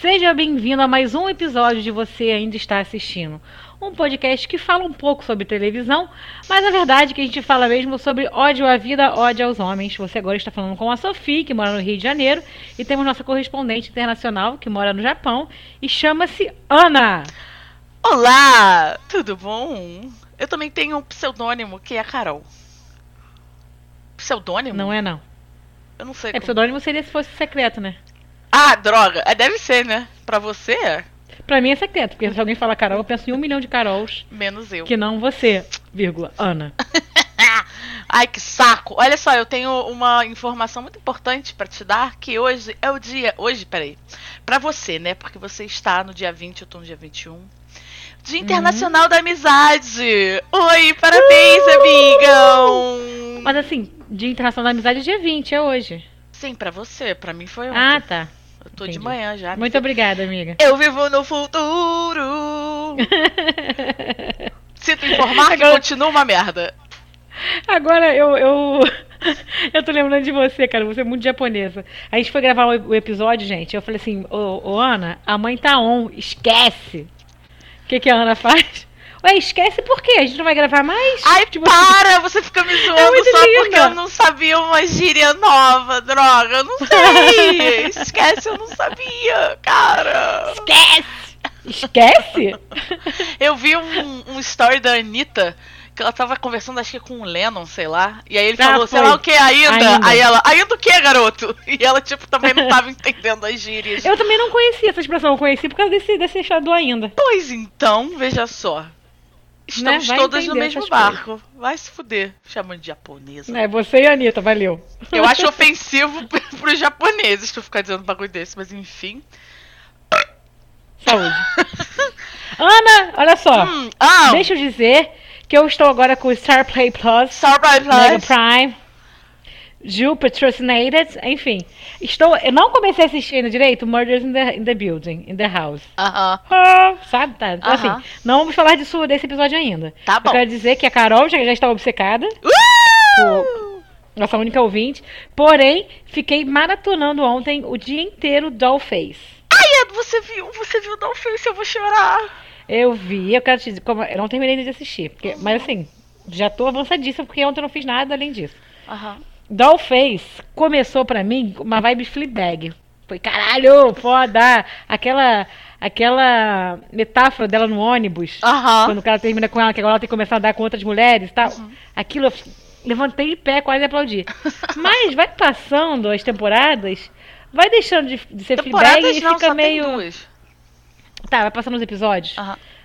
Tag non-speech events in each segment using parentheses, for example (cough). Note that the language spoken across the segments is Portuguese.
Seja bem-vindo a mais um episódio de Você Ainda Está Assistindo. Um podcast que fala um pouco sobre televisão, mas a verdade é que a gente fala mesmo sobre ódio à vida, ódio aos homens. Você agora está falando com a Sofia, que mora no Rio de Janeiro, e temos nossa correspondente internacional, que mora no Japão, e chama-se Ana. Olá, tudo bom? Eu também tenho um pseudônimo que é Carol. Pseudônimo? Não é, não. Eu não sei. É, como- pseudônimo seria se fosse secreto, né? Ah, droga. É, deve ser, né? Pra você, é. Pra mim é secreto, porque se alguém fala Carol, eu penso em um milhão de Carols, menos eu. que não você, vírgula, Ana. (laughs) Ai, que saco. Olha só, eu tenho uma informação muito importante pra te dar, que hoje é o dia... Hoje, peraí. Pra você, né? Porque você está no dia 20, eu tô no dia 21. Dia Internacional da Amizade. Oi, parabéns, amigão. Mas assim, Dia Internacional da Amizade é dia 20, é hoje. Sim, pra você. Pra mim foi ontem. Ah, tá. Eu tô de entendi. manhã já. Muito obrigada, amiga. Eu vivo no futuro. (laughs) Sinto informar que Agora- continua uma merda. Agora eu, eu. (laughs) Eu tô lembrando de você, cara. Você é muito japonesa. A gente foi gravar o, o episódio, gente. Eu falei assim: Ô, ô, Ana, a mãe tá on, esquece. O que, que a Ana faz? Ué, esquece por quê? A gente não vai gravar mais? Ai, Tipo, para! (laughs) Você fica me zoando É só linda. porque eu não sabia uma gíria nova, droga. Eu não sei. (laughs) Esquece, eu não sabia, cara. Esquece! Esquece? (laughs) Eu vi um, um story da Anitta. Que ela tava conversando, acho que com o Lennon, sei lá. E aí ele Ah, falou, sei foi. lá o que, ainda? Ainda. Aí ela, ainda o que, garoto? E ela, tipo, também não tava entendendo as gírias. Eu também não conhecia essa expressão. Eu conheci por causa desse, desse achado ainda. Pois então, veja só. Estamos Né? Todas no mesmo barco. Vai se fuder, chamando de japonesa. É, você e a Anitta, valeu. Eu acho (laughs) ofensivo (laughs) pros japoneses tu ficar dizendo um bagulho desse, mas enfim. Saúde. (laughs) Ana, olha só. Hum, ah, Deixa eu dizer que eu estou agora com o Star Play Plus, Sorry, Mega Plus. Prime, Ju Patrocinated, enfim. Estou, eu não comecei a assistir ainda direito Murders in the, in the Building, in the House. Aham. Ah, sabe? Tá. Então, Aham. assim, não vamos falar disso, desse episódio ainda. Tá bom. Eu quero dizer que a Carol já, já está obcecada, Uh! nossa única ouvinte. Porém, fiquei maratonando ontem o dia inteiro Dollface. Ai, Ed, você viu? Você viu Não Face, eu vou chorar. Eu vi, eu quero te dizer, como, eu não terminei de assistir, porque- mas assim, já tô avançadíssima, porque ontem eu não fiz nada além disso. Aham. Dollface começou pra mim uma vibe Fleabag. Foi caralho, foda! Aquela, aquela metáfora dela no ônibus, quando o cara termina com ela, que agora ela tem que começar a dar com outras mulheres e tal. Aquilo eu levantei de pé, quase aplaudi. (laughs) Mas vai passando as temporadas, vai deixando de, de ser Fleabag e não, fica meio. Tá, vai passando os episódios.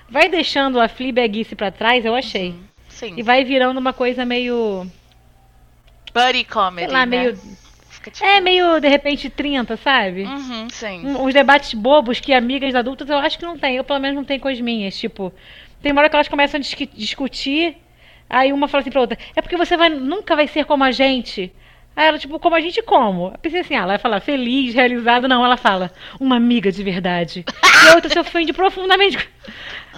Vai deixando a Fleabagice pra trás, eu achei. Sim. E vai virando uma coisa meio. Buddy comedy, Sei lá, né? meio. Tipo... É, meio de repente 30, sabe? Uhum, sim. Um- Uns debates bobos que amigas adultas eu acho que não tem. Eu pelo menos não tenho com as minhas. Tipo, tem uma hora que elas começam a disqui- discutir. Aí uma fala assim pra outra: É porque você vai, nunca vai ser como a gente. Aí ela, tipo, como a gente como? Eu pensei assim, ah, ela vai falar feliz, realizado. Não, ela fala, uma amiga de verdade. (laughs) E a outra se ofende profundamente.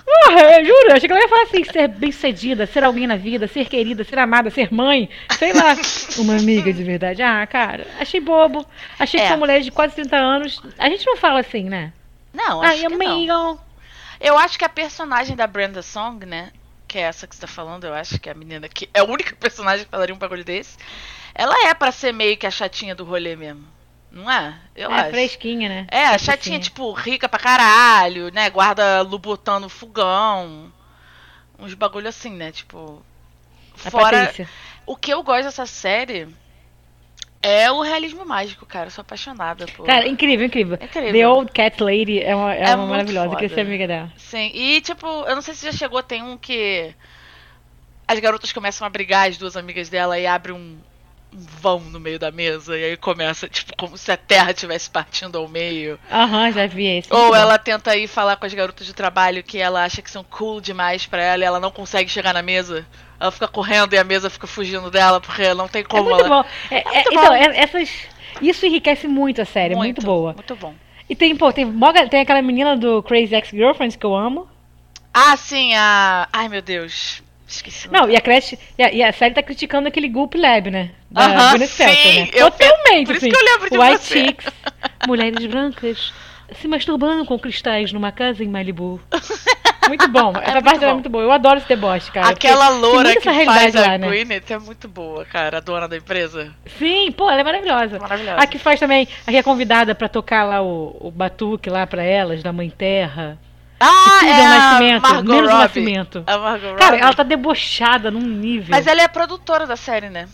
Porra, eu juro, eu achei que ela ia falar assim, ser bem sucedida, ser alguém na vida, ser querida, ser amada, ser mãe, sei lá. Uma amiga de verdade. Ah, cara, achei bobo. Achei que É. são mulheres de quase 30 anos. A gente não fala assim, né? Não, acho Ai, que não. amigo. Eu acho que a personagem da Brenda Song, né? Que é essa que você tá falando, eu acho que é a menina que é a única personagem que falaria um bagulho desse. Ela é pra ser meio que a chatinha do rolê mesmo. Não é? Eu É acho. fresquinha, né? É, a Patricinha. chatinha, tipo, rica pra caralho, né? Guarda Lubutão no fogão. Uns bagulho assim, né? Tipo. A Fora. Patrícia. O que eu gosto dessa série é o realismo mágico, cara. Eu sou apaixonada por. Cara, incrível, incrível. É incrível. The Old Cat Lady é uma, é É uma maravilhosa. Foda. queria ser amiga dela. Sim, e tipo, eu não sei se já chegou, tem um que as garotas começam a brigar, as duas amigas dela, e abre um vão no meio da mesa, e aí começa, tipo, como se a terra estivesse partindo ao meio. Aham, já vi esse. Ou Muito ela tenta ir falar com as garotas de trabalho que ela acha que são cool demais pra ela e ela não consegue chegar na mesa. Ela fica correndo e a mesa fica fugindo dela, porque não tem É como muito ela. bom. É, é, muito então, bom. é- essas. Isso enriquece muito a série, é muito boa. Muito bom. E tem, pô, tem, tem aquela menina do Crazy Ex-Girlfriends que eu amo. Ah, sim, a. Ai meu Deus. Esqueci. Não, e a, Crash, e, a, e a série tá criticando aquele Goop Lab, né? Da Gwyneth Paltrow, sim, né? eu- Totalmente, por isso assim. que eu lembro de White você. Chicks, mulheres brancas, se masturbando com cristais numa casa em Malibu. (laughs) Muito bom. Essa muito parte é bom. muito boa. Eu adoro esse deboche, cara. Aquela loura que faz a lá, né? Gwyneth é muito boa, cara, a dona da empresa. Sim, pô, ela é maravilhosa. Maravilhosa. A que faz também, a que é convidada pra tocar lá o, o batuque lá pra elas, da Mãe Terra. Ah, é é nascimento, Margot menos Robbie. nascimento. A Margot Cara, Robbie. ela tá debochada num nível. Mas ela é a produtora da série, né?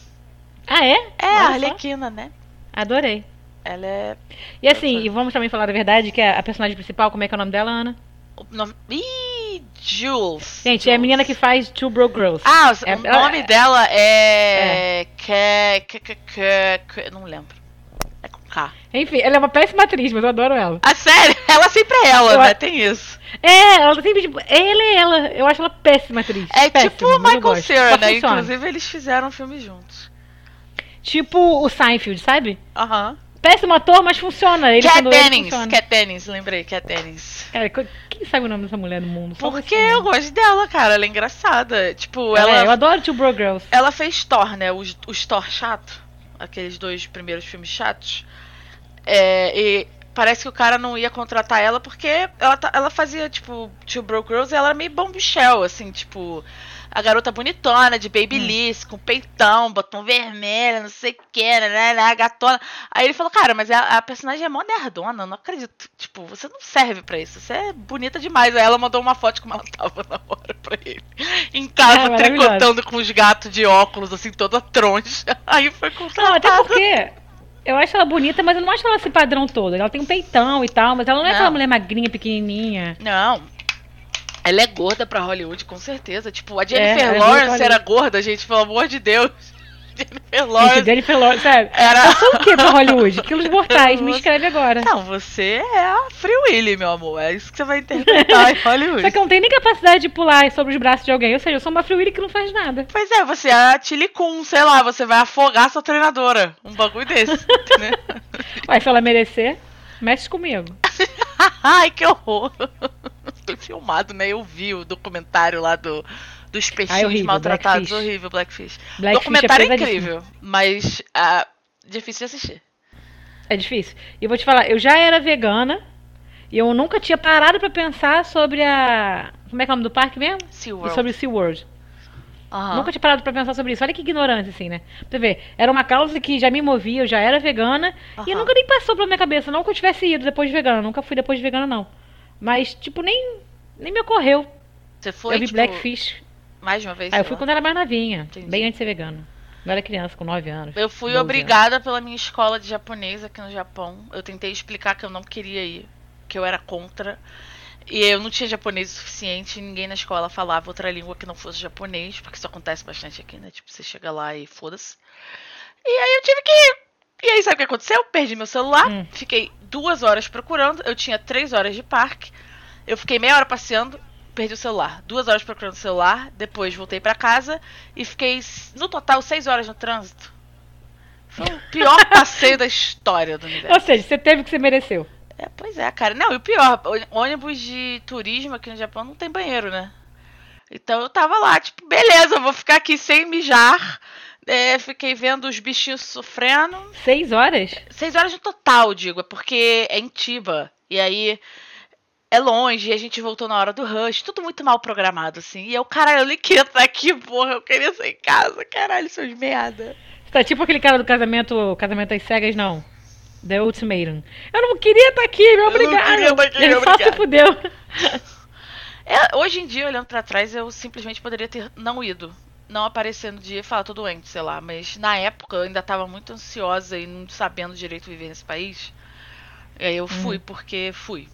Ah, é? É, Olha a só. Arlequina, né? Adorei. Ela é. E assim, e vamos também falar a verdade, que a, a personagem principal, como é que é o nome dela, Ana? O nome... Ih, Jules. Gente, é a Jules. menina que faz Two Broke Girls. Ah, o É- o ela- nome dela é. Que, que, que, que, que- Não lembro. K. Enfim, ela é uma péssima atriz, mas eu adoro ela. Ah, sério? (laughs) Ela sempre é ela, Eu né? a- Tem isso. É, ela sempre tipo, ela é ela. Eu acho ela péssima atriz. É péssima, tipo o Michael. Cera, né? funciona. Inclusive, eles fizeram um filme juntos. Tipo o Seinfeld, sabe? Aham. Péssimo ator, mas funciona. Ele Cat Dennings. Cat Dennings, lembrei, Cat Dennings. Cara, quem sabe o nome dessa mulher no mundo? Só Porque você, né? eu gosto dela, cara. Ela é engraçada. Tipo, Ela, ela, é, eu adoro Two Broke Girls. ela fez Thor, né? Os, os Thor chato. Aqueles dois primeiros filmes chatos. É, e parece que o cara não ia contratar ela porque ela, tá- ela fazia, tipo, Two Broke Girls e ela era meio bom Michelle, assim, tipo. A garota bonitona, de babyliss, com peitão, botão vermelho, não sei o que, né, né, né, gatona. Aí ele falou, cara, mas a, a personagem é mó nerdona, não acredito. Tipo, você não serve pra isso, você é bonita demais. Aí ela mandou uma foto como ela tava na hora pra ele. Em casa, maravilhosa. tricotando com os gatos de óculos, assim, toda troncha. (laughs) Aí foi Não, até contratada. porque eu acho ela bonita, mas eu não acho ela esse padrão todo. Ela tem um peitão e tal, mas ela não é Não. aquela mulher magrinha, pequenininha. Não. Ela é gorda pra Hollywood, com certeza. Tipo, a É, Jennifer é Lawrence era gorda, gente, pelo amor de Deus. Jennifer Gente, Lawrence. Jennifer Lawrence, sério. Era- Eu sou o que pra Hollywood? (laughs) Quilos mortais, me escreve agora. Não, você é a Free Willy, meu amor. É isso que você vai interpretar em (laughs) Hollywood. Só que eu não tenho nem capacidade de pular sobre os braços de alguém. Ou seja, eu sou uma Free Willy que não faz nada. Pois é, você é a Tilly Kun, sei lá, você vai afogar sua treinadora. Um bagulho desse, (laughs) entendeu? Ué, se ela merecer, mexe comigo. Ai, que horror. Foi (laughs) filmado, né? Eu vi o documentário lá do, dos peixinhos horrível, maltratados. Blackfish. Horrível, Blackfish. Blackfish documentário é é pesadíssimo. incrível, mas ah, difícil de assistir. É difícil. E vou te falar, eu já era vegana e eu nunca tinha parado pra pensar sobre a. Como é que é o nome do parque mesmo? SeaWorld. Sobre o SeaWorld. Aham. Nunca tinha parado pra pensar sobre isso. Olha que ignorância, assim, né? Pra você ver, era uma causa que já me movia, eu já era vegana e Aham. nunca nem passou pela minha cabeça. Não que eu tivesse ido depois de vegana, nunca fui depois de vegana, não. Mas, tipo, nem, nem me ocorreu. Você foi, eu vi tipo, Blackfish. mais de uma vez? Ah, eu fui lá? quando era mais novinha, Entendi. bem antes de ser vegana. Eu era criança, com 9 anos. Eu fui 12 obrigada pela minha escola de japonês aqui no Japão. Eu tentei explicar que eu não queria ir, que eu era contra. E eu não tinha japonês o suficiente, e ninguém na escola falava outra língua que não fosse japonês, porque isso acontece bastante aqui, né? Tipo, você chega lá e foda-se. E aí eu tive que ir. E aí, sabe o que aconteceu? Perdi meu celular, Hum. fiquei duas horas procurando, eu tinha três horas de parque, eu fiquei meia hora passeando, perdi o celular. Duas horas procurando o celular, depois voltei pra casa e fiquei, no total, seis horas no trânsito. Foi o pior (laughs) passeio da história do universo. Ou seja, você teve o que você mereceu. É, pois é, cara. Não, e o pior, ônibus de turismo aqui no Japão não tem banheiro, né? Então eu tava lá, tipo, beleza, eu vou ficar aqui sem mijar. É, fiquei vendo os bichinhos sofrendo. Seis horas? Seis horas no total, digo, é porque é em Tiba. E aí é longe, e a gente voltou na hora do rush, tudo muito mal programado, assim. E eu, caralho, eu nem queria estar aqui, porra, eu queria sair em casa, caralho, seus merda. Você tá tipo aquele cara do casamento, casamento às cegas, não. The Ultimatum. Eu não queria estar aqui, me não obrigaram. queria estar aqui, Ele só se fudeu. (laughs) É, hoje em dia, olhando pra trás, eu simplesmente poderia ter não ido. Não aparecer no dia e falar, tô doente, sei lá. Mas na época eu ainda tava muito ansiosa e não sabendo direito viver nesse país. E aí eu fui porque fui.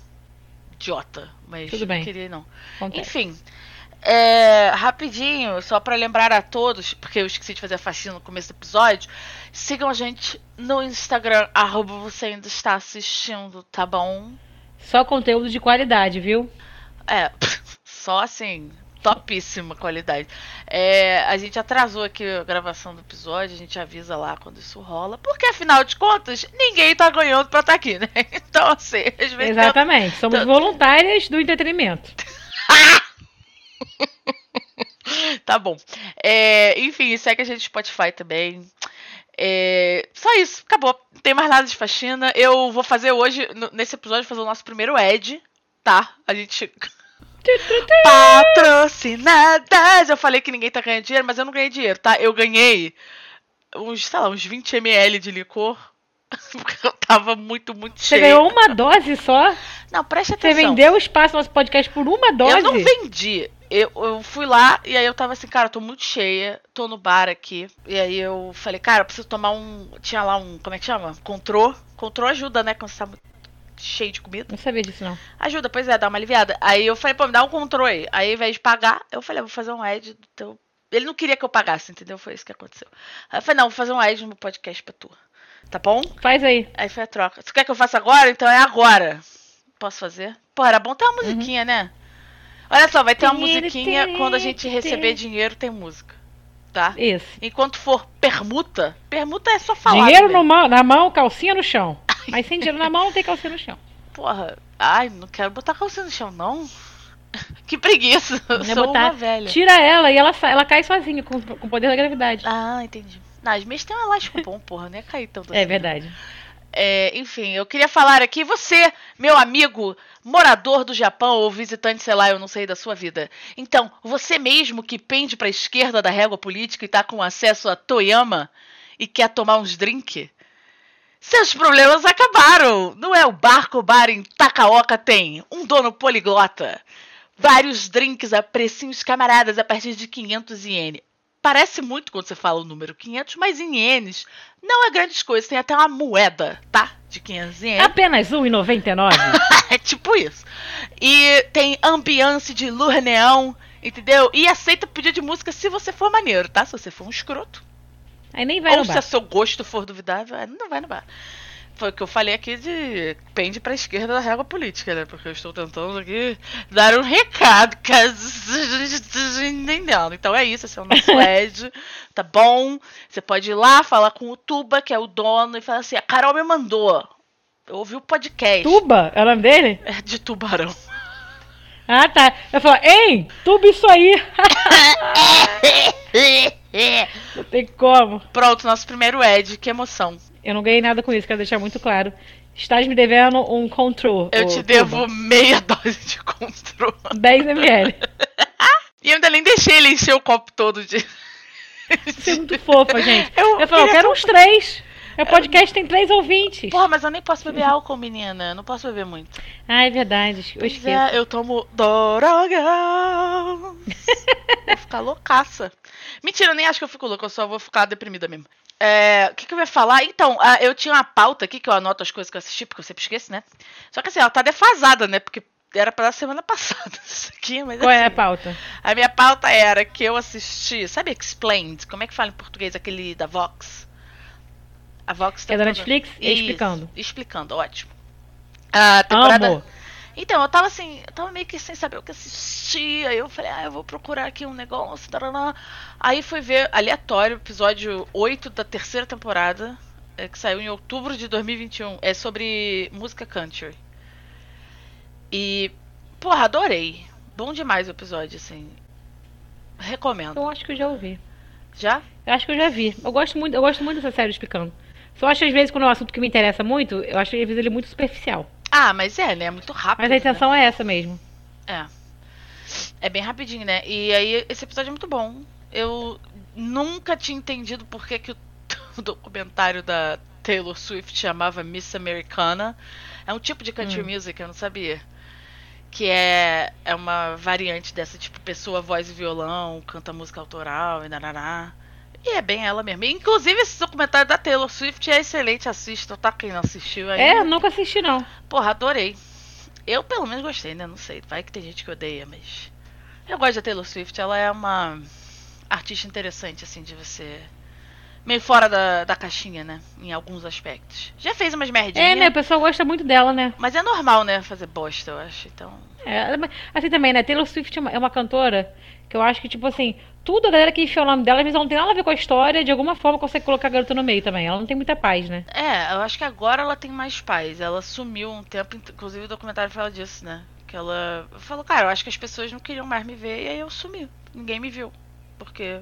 Idiota. Mas Uhum. Tudo não bem. queria não. Acontece. Enfim. é, rapidinho, só pra lembrar a todos, porque eu esqueci de fazer a faxina no começo do episódio. Sigam a gente no Instagram, arroba você ainda está assistindo, tá bom? Só conteúdo de qualidade, viu? É, (laughs) só assim, topíssima qualidade. É, a gente atrasou aqui a gravação do episódio, a gente avisa lá quando isso rola, porque afinal de contas, ninguém tá ganhando pra estar aqui, né? (laughs) Então, assim, às vezes. Exatamente. Somos Tanto- voluntárias do entretenimento. (laughs) Tá bom. É, enfim, segue a gente no Spotify também. É, só isso, acabou. Não tem mais nada de faxina. Eu vou fazer hoje, nesse episódio, fazer o nosso primeiro Ed, tá? A gente. Patrocinadas! Eu falei que ninguém tá ganhando dinheiro, mas eu não ganhei dinheiro, tá? Eu ganhei uns, sei lá, uns 20 ml de licor. (laughs) Porque eu tava muito, muito Você cheia. ganhou uma dose só? Não, preste Você atenção. vendeu o espaço do nosso podcast por uma dose? Eu não vendi. Eu, eu fui lá e aí eu tava assim, cara, eu tô muito cheia, tô no bar aqui. E aí eu falei, cara, eu preciso tomar um. Tinha lá um. Como é que chama? Contrô. Contrô ajuda, né? Quando você tá muito cheio de comida. Não sabia disso, não. Ajuda, pois é, dá uma aliviada. Aí eu falei, pô, me dá um controle aí. Ao invés de pagar, eu falei, eu vou fazer um ad do teu. Ele não queria que eu pagasse, entendeu? Foi isso que aconteceu. Aí eu falei, não, vou fazer um ad no meu podcast pra tu. Tá bom? Faz aí. Aí foi a troca. Você quer que eu faça agora? Então é agora. Posso fazer? Pô, era bom ter uma musiquinha, né? Olha só, vai ter uma musiquinha quando a gente receber dinheiro, tem música. Tá? Isso. Enquanto for permuta, permuta é só falar. Dinheiro né? no mão- na mão, calcinha no chão. Mas sem dinheiro na mão, não tem calcinha no chão. Porra, ai, não quero botar calcinha no chão, não. (laughs) Que preguiça. Não sou botar- uma velha. Tira ela e ela, ela cai sozinha com, com o poder da gravidade. Ah, entendi. Não, as minhas tem um elástico bom, porra, não ia cair tanto é assim. verdade. É, enfim, eu queria falar aqui, você, meu amigo, morador do Japão ou visitante, sei lá, eu não sei da sua vida. Então, você mesmo que pende pra esquerda da régua política e tá com acesso a Toyama e quer tomar uns drink? Seus problemas acabaram! Não é o barco bar em Takaoka tem um dono poliglota. Vários drinks a precinhos camaradas a partir de 500 ienes. Parece muito quando você fala o número 500, mas em ienes não é grandes coisas. Tem até uma moeda, tá? De 500 ienes. Apenas um R$1,99. (laughs) É tipo isso. E tem ambiance de lua entendeu? E aceita pedido de música se você for maneiro, tá? Se você for um escroto. Aí nem vai Ou no se bar. o seu gosto for duvidável, não vai no bar. Foi o que eu falei aqui de pende pra esquerda da régua política, né? Porque eu estou tentando aqui dar um recado, caso esteja entendendo. Então é isso, esse é o nosso (laughs) Ed, tá bom? Você pode ir lá, falar com o Tuba, que é o dono, e falar assim, a Carol me mandou. Eu ouvi o podcast. Tuba? É o nome dele? É de tubarão. Ah, tá. Eu falo, ei, tuba isso aí. (laughs) Não tem como. Pronto, nosso primeiro Ed, que emoção. Eu não ganhei nada com isso, quero deixar muito claro. Estás me devendo um control. Eu te devo meia (laughs) dose de controle. 10 ml. (laughs) E eu ainda nem deixei ele encher o copo todo de. Você é muito fofa, gente. Eu Eu, falo, eu quero uns três. Meu podcast tem três ouvintes. Porra, mas eu nem posso beber álcool, menina. Não posso beber muito. Ah, é verdade. Eu esqueço. é, eu tomo droga. vou ficar loucaça. Mentira, eu nem acho que eu fico louca, eu só vou ficar deprimida mesmo. É, o que, que eu ia falar? Então, ah, eu tinha uma pauta aqui que eu anoto as coisas que eu assisti, porque eu sempre esqueço, né? Só que assim, ela tá defasada, né? Porque era pra semana (laughs) passada isso aqui, mas Qual é a assim, pauta? A minha pauta era que eu assisti, sabe Explained? Como é que fala em português aquele da Vox? A Vox tá É da Netflix? Isso, Explicando. Explicando, ótimo. A temporada. Amo. Então, eu tava assim, eu tava meio que sem saber o que assistir. Aí eu falei, ah, eu vou procurar aqui um negócio. Taraná. Aí fui ver aleatório, episódio 8 da terceira temporada, é, que saiu em outubro de 2021. É sobre música country. E, porra, adorei. Bom demais o episódio, assim. Recomendo. Eu acho que eu já ouvi. Já? Eu acho que eu já vi. Eu gosto muito, eu gosto muito dessa série explicando. Só acho às vezes quando é um assunto que me interessa muito, eu acho que às vezes ele é muito superficial. Ah, mas é, né? É muito rápido. Mas a né? intenção é essa mesmo. É. É bem rapidinho, né? E aí, esse episódio é muito bom. Eu nunca tinha entendido por que, que o, o (laughs) documentário da Taylor Swift chamava Miss Americana. É um tipo de country Hum. music, eu não sabia. Que é, é uma variante dessa, tipo, pessoa, voz e violão, canta música autoral e naraná. E é bem ela mesmo. Inclusive, esse documentário da Taylor Swift é excelente, assista, tá? Quem não assistiu ainda. É, nunca assisti não. Porra, adorei. Eu pelo menos gostei, né? Não sei. Vai que tem gente que odeia, mas. Eu gosto da Taylor Swift. Ela é uma artista interessante, assim, de você. Meio fora da, da caixinha, né? Em alguns aspectos. Já fez umas merdinhas. É, né? O pessoal gosta muito dela, né? Mas é normal, né? Fazer bosta, eu acho. Então. É, assim também, né? Taylor Swift é uma, é uma cantora que eu acho que, tipo assim, tudo a galera que enfia o nome dela, às vezes ela não tem nada a ver com a história, de alguma forma consegue colocar a garota no meio também. Ela não tem muita paz, né? É, eu acho que agora ela tem mais paz. Ela sumiu um tempo, inclusive o documentário fala disso, né? Que ela falou, cara, eu acho que as pessoas não queriam mais me ver e aí eu sumi. Ninguém me viu. Porque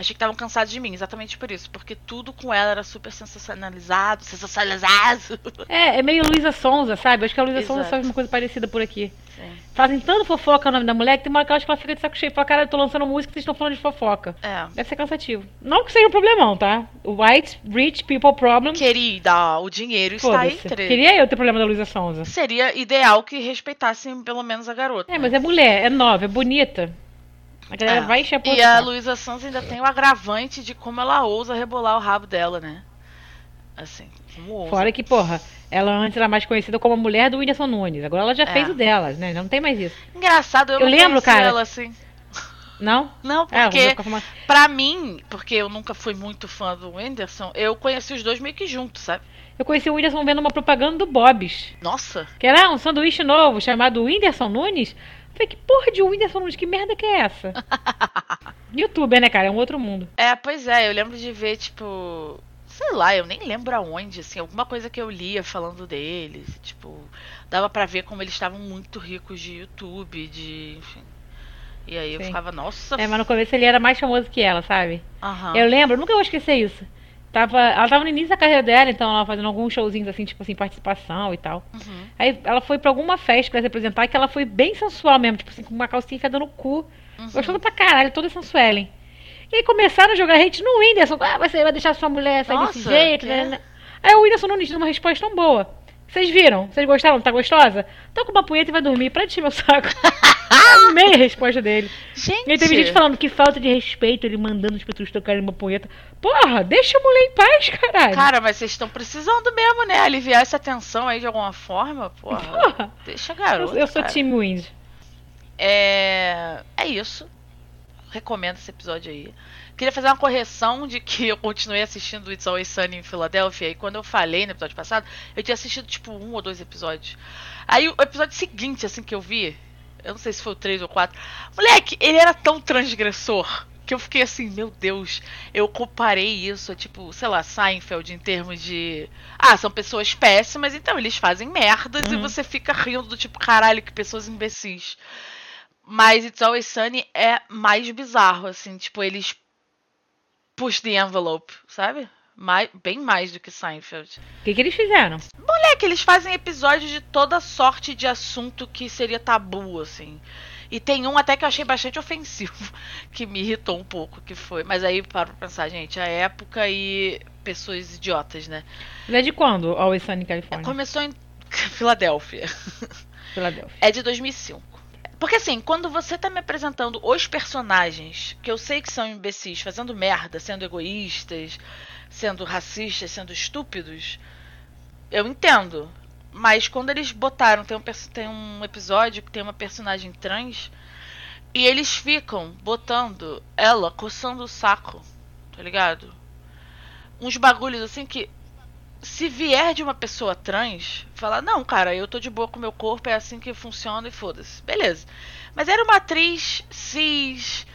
Achei que estavam cansados de mim, exatamente por isso. Porque tudo com ela era super sensacionalizado, sensacionalizado. (laughs) É, é meio Luísa Sonza, sabe? Acho que a Luísa Sonza faz uma coisa parecida por aqui. Sim. Fazem tanto fofoca o nome da mulher que tem uma hora que acho que ela fica de saco cheio. Fala, cara, eu tô lançando música e vocês estão falando de fofoca. É. Deve ser cansativo. Não que seja um problemão, tá? White, rich people problem. Querida, o dinheiro está entre. Queria eu ter problema da Luísa Sonza. Seria ideal que respeitassem pelo menos a garota. É, mas é mulher, é nova, é bonita. A galera É. vai encher a E a. Luísa Sanz ainda tem o agravante de como ela ousa rebolar o rabo dela, né? Assim, como ousa. Fora que, porra, ela antes era mais conhecida como a mulher do Whindersson Nunes. Agora ela já É. fez o dela, né? Não tem mais isso. Engraçado, eu, Eu não lembro, cara. ela assim. Não? Não, É, porque fumando. pra mim, porque eu nunca fui muito fã do Whindersson, eu conheci os dois meio que juntos, sabe? Eu conheci o Whindersson vendo uma propaganda do Bob's. Nossa, Que era um sanduíche novo chamado Whindersson Nunes. Eu falei, que porra de Whindersson Nunes? Que merda que é essa? (laughs) Youtuber, né, cara? É um outro mundo. É, pois é, eu lembro de ver, tipo. Sei lá, eu nem lembro aonde, assim, alguma coisa que eu lia falando deles. Tipo, dava pra ver como eles estavam muito ricos de YouTube, de. Enfim. E aí eu Sim. ficava, nossa. É, mas no começo ele era mais famoso que ela, sabe? Aham. Eu lembro, nunca vou esquecer isso. Tava, ela tava no início da carreira dela, então ela fazendo alguns showzinhos assim, tipo assim, participação e tal. Uhum. Aí ela foi pra alguma festa pra se apresentar que ela foi bem sensual mesmo, tipo assim, com uma calcinha enfiada no cu. Uhum. Gostosa pra caralho, toda sensuelen. E aí começaram a jogar hate no Whindersson. Ah, você vai deixar sua mulher sair desse Nossa, jeito, que né, é? né? Aí o Whindersson Nunes deu uma resposta tão boa. Vocês viram? Vocês gostaram? Tá gostosa? Toca uma punheta e vai dormir. Para de meu saco. (laughs) Amei a resposta dele. Gente, E teve gente falando que falta de respeito, ele mandando as pessoas tocarem uma punheta. Porra, deixa a mulher em paz, caralho. Cara, mas vocês estão precisando mesmo, né? Aliviar essa tensão aí de alguma forma, porra. Porra. Deixa a garota. eu, eu sou cara. time Wind. É. É isso. Recomendo esse episódio aí. Queria fazer uma correção de que eu continuei assistindo It's Always Sunny em Filadélfia. E quando eu falei no episódio passado, eu tinha assistido tipo um ou dois episódios. Aí o episódio seguinte, assim, que eu vi, eu não sei se foi o 3 ou 4. Moleque, ele era tão transgressor que eu fiquei assim, meu Deus. Eu comparei isso a, tipo, sei lá, Seinfeld em termos de. Ah, são pessoas péssimas, então eles fazem merdas e Uhum. você fica rindo do tipo, caralho, que pessoas imbecis. Mas It's Always Sunny é mais bizarro, assim, tipo, eles push the envelope, sabe? Mais, bem mais do que Seinfeld. O que, que eles fizeram? Moleque, eles fazem episódios de toda sorte de assunto que seria tabu, assim. E tem um até que eu achei bastante ofensivo, (laughs) que me irritou um pouco, que foi. Mas aí, para pra pensar, gente, a época e pessoas idiotas, né? Ele é de quando? Always Sunny em Califórnia. Começou em (laughs) Filadélfia. Filadélfia. É de 2005. Porque assim, quando você tá me apresentando os personagens, que eu sei que são imbecis, fazendo merda, sendo egoístas, sendo racistas, sendo estúpidos, eu entendo. Mas quando eles botaram, tem um, tem um episódio que tem uma personagem trans, e eles ficam botando ela coçando o saco, tá ligado? Uns bagulhos assim que se vier de uma pessoa trans, falar, não, cara, eu tô de boa com meu corpo, é assim que funciona e foda-se. Beleza. Mas era uma atriz cis,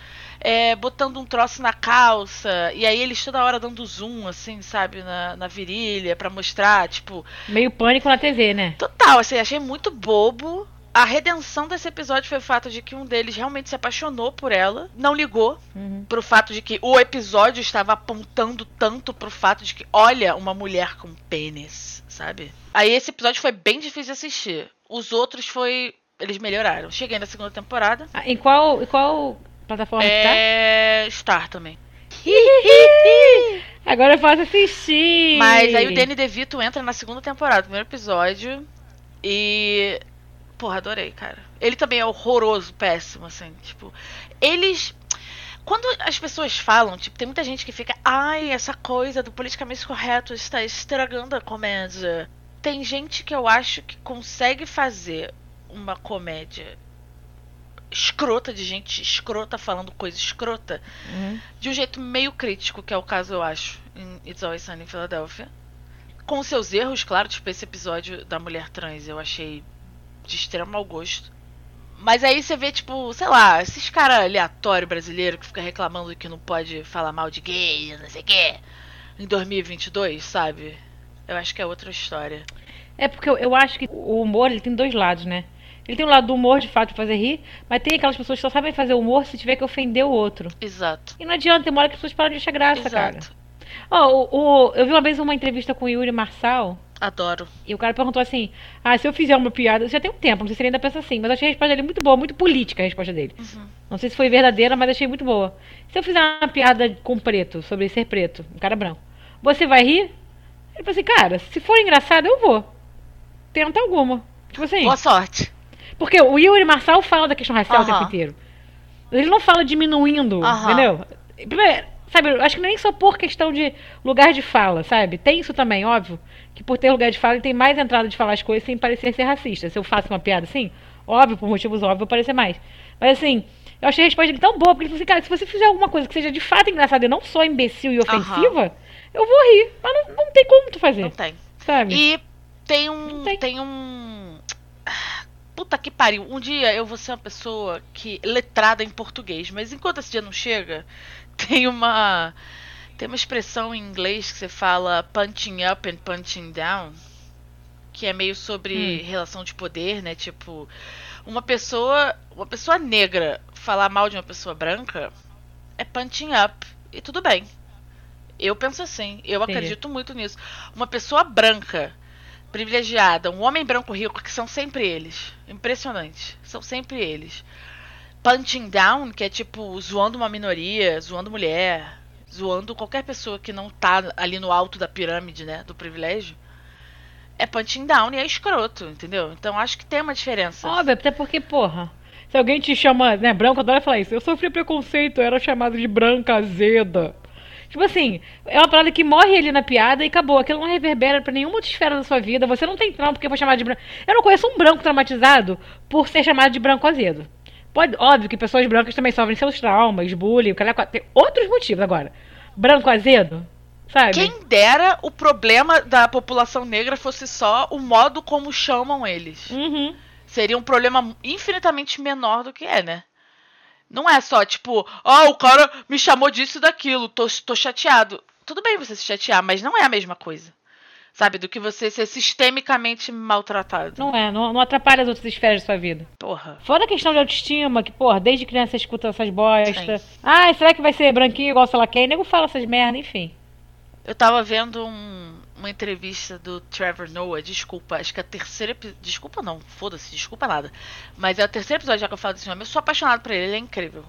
é, botando um troço na calça, e aí eles toda hora dando zoom, assim, sabe, na, na virilha, pra mostrar, tipo, Meio pânico na TV, né? total, assim, achei muito bobo. A redenção desse episódio foi o fato de que um deles realmente se apaixonou por ela, não ligou Uhum. pro fato de que o episódio estava apontando tanto pro fato de que, olha, uma mulher com pênis, sabe? Aí esse episódio foi bem difícil de assistir. Os outros foi. Eles melhoraram. Cheguei na segunda temporada. Ah, em qual, em qual plataforma tá? É. Star também. Agora eu posso assistir. Mas aí o Danny DeVito entra na segunda temporada, primeiro episódio. E. Porra, adorei, cara. Ele também é horroroso, péssimo, assim. Tipo, eles. Quando as pessoas falam, tipo, tem muita gente que fica, ai, essa coisa do politicamente correto está estragando a comédia. Tem gente que eu acho que consegue fazer uma comédia escrota de gente escrota falando coisa escrota Uhum. de um jeito meio crítico, que é o caso, eu acho, em It's Always Sunny em Philadelphia. Com seus erros, claro, tipo esse episódio da mulher trans, eu achei de extremo mau gosto. Mas aí você vê, tipo, sei lá, esses caras aleatórios brasileiros que fica reclamando que não pode falar mal de gay, não sei o quê, em 2022, sabe? Eu acho que é outra história. É porque eu, eu acho que o humor ele tem dois lados, né? Ele tem um lado do humor, de fato, de fazer rir, mas tem aquelas pessoas que só sabem fazer humor se tiver que ofender o outro. Exato. E não adianta, tem uma hora que as pessoas param de achar graça, cara. Exato. Ó, o, o- eu vi uma vez uma entrevista com o Yuri Marçal, Adoro. e o cara perguntou assim: Ah, se eu fizer uma piada, já tem um tempo, não sei se ele ainda pensa assim, mas achei a resposta dele muito boa, muito política a resposta dele. Uhum. Não sei se foi verdadeira, mas achei muito boa. Se eu fizer uma piada com preto, sobre ser preto, um cara branco, você vai rir? Ele falou assim, cara, se for engraçado, eu vou. Tenta alguma. Tipo assim. Boa sorte. Porque o Yuri Marçal fala da questão racial o Aham. tempo inteiro. Ele não fala diminuindo, Aham. entendeu? Primeiro, sabe, eu acho que nem só por questão de lugar de fala, sabe? Tem isso também, óbvio. Que por ter lugar de fala, ele tem mais entrada de falar as coisas sem parecer ser racista. Se eu faço uma piada assim, óbvio, por motivos óbvios, vou parecer mais. Mas assim, eu achei a resposta dele tão boa, porque ele falou assim, cara, se você fizer alguma coisa que seja de fato engraçada e não só imbecil e ofensiva, eu vou rir. Mas não, não tem como tu fazer, Não tem. sabe? E tem um. tem. Tem um. Puta que pariu. Um dia eu vou ser uma pessoa que. letrada em português, mas enquanto esse dia não chega, (laughs) tem uma. Tem uma expressão em inglês que você fala punching up and punching down. Que é meio sobre Hum. relação de poder, né? Tipo, uma pessoa. Uma pessoa negra falar mal de uma pessoa branca é punching up. E tudo bem. Eu penso assim, eu Entendi. acredito muito nisso. Uma pessoa branca, privilegiada, um homem branco rico, que são sempre eles. Impressionante. São sempre eles. Punching down, que é tipo zoando uma minoria, zoando mulher, zoando qualquer pessoa que não tá ali no alto da pirâmide, né, do privilégio. É punching down e é escroto, entendeu? Então acho que tem uma diferença. Óbvio, até porque, porra, se alguém te chama, né, branco, adora falar isso. Eu sofri preconceito, eu era chamado de branca azeda. Tipo assim, é uma parada que morre ali na piada e acabou. Aquilo não reverbera pra nenhuma outra esfera da sua vida. Você não tem trauma porque foi chamado de branco. Eu não conheço um branco traumatizado por ser chamado de branco azedo. Pode, óbvio que pessoas brancas também sofrem seus traumas, bullying, o cara tem outros motivos agora. Branco azedo, sabe? Quem dera o problema da população negra fosse só o modo como chamam eles. Uhum. Seria um problema infinitamente menor do que é, né? Não é só tipo, ah, o cara me chamou disso e daquilo, tô, tô chateado. Tudo bem você se chatear, mas não é a mesma coisa. Sabe? Do que você ser sistemicamente maltratado. Não é, não, não atrapalha as outras esferas da sua vida. Porra. Fora a questão de autoestima, que, porra, desde criança você escuta essas bostas. Sim. Ah, será que vai ser branquinho igual sei lá quem? O nego fala essas merda, enfim. Eu tava vendo um- uma entrevista do Trevor Noah, desculpa, acho que é a terceira. Desculpa não, foda-se, desculpa nada. Mas é o terceiro episódio já que eu falo desse homem. Eu sou apaixonado por ele, ele é incrível.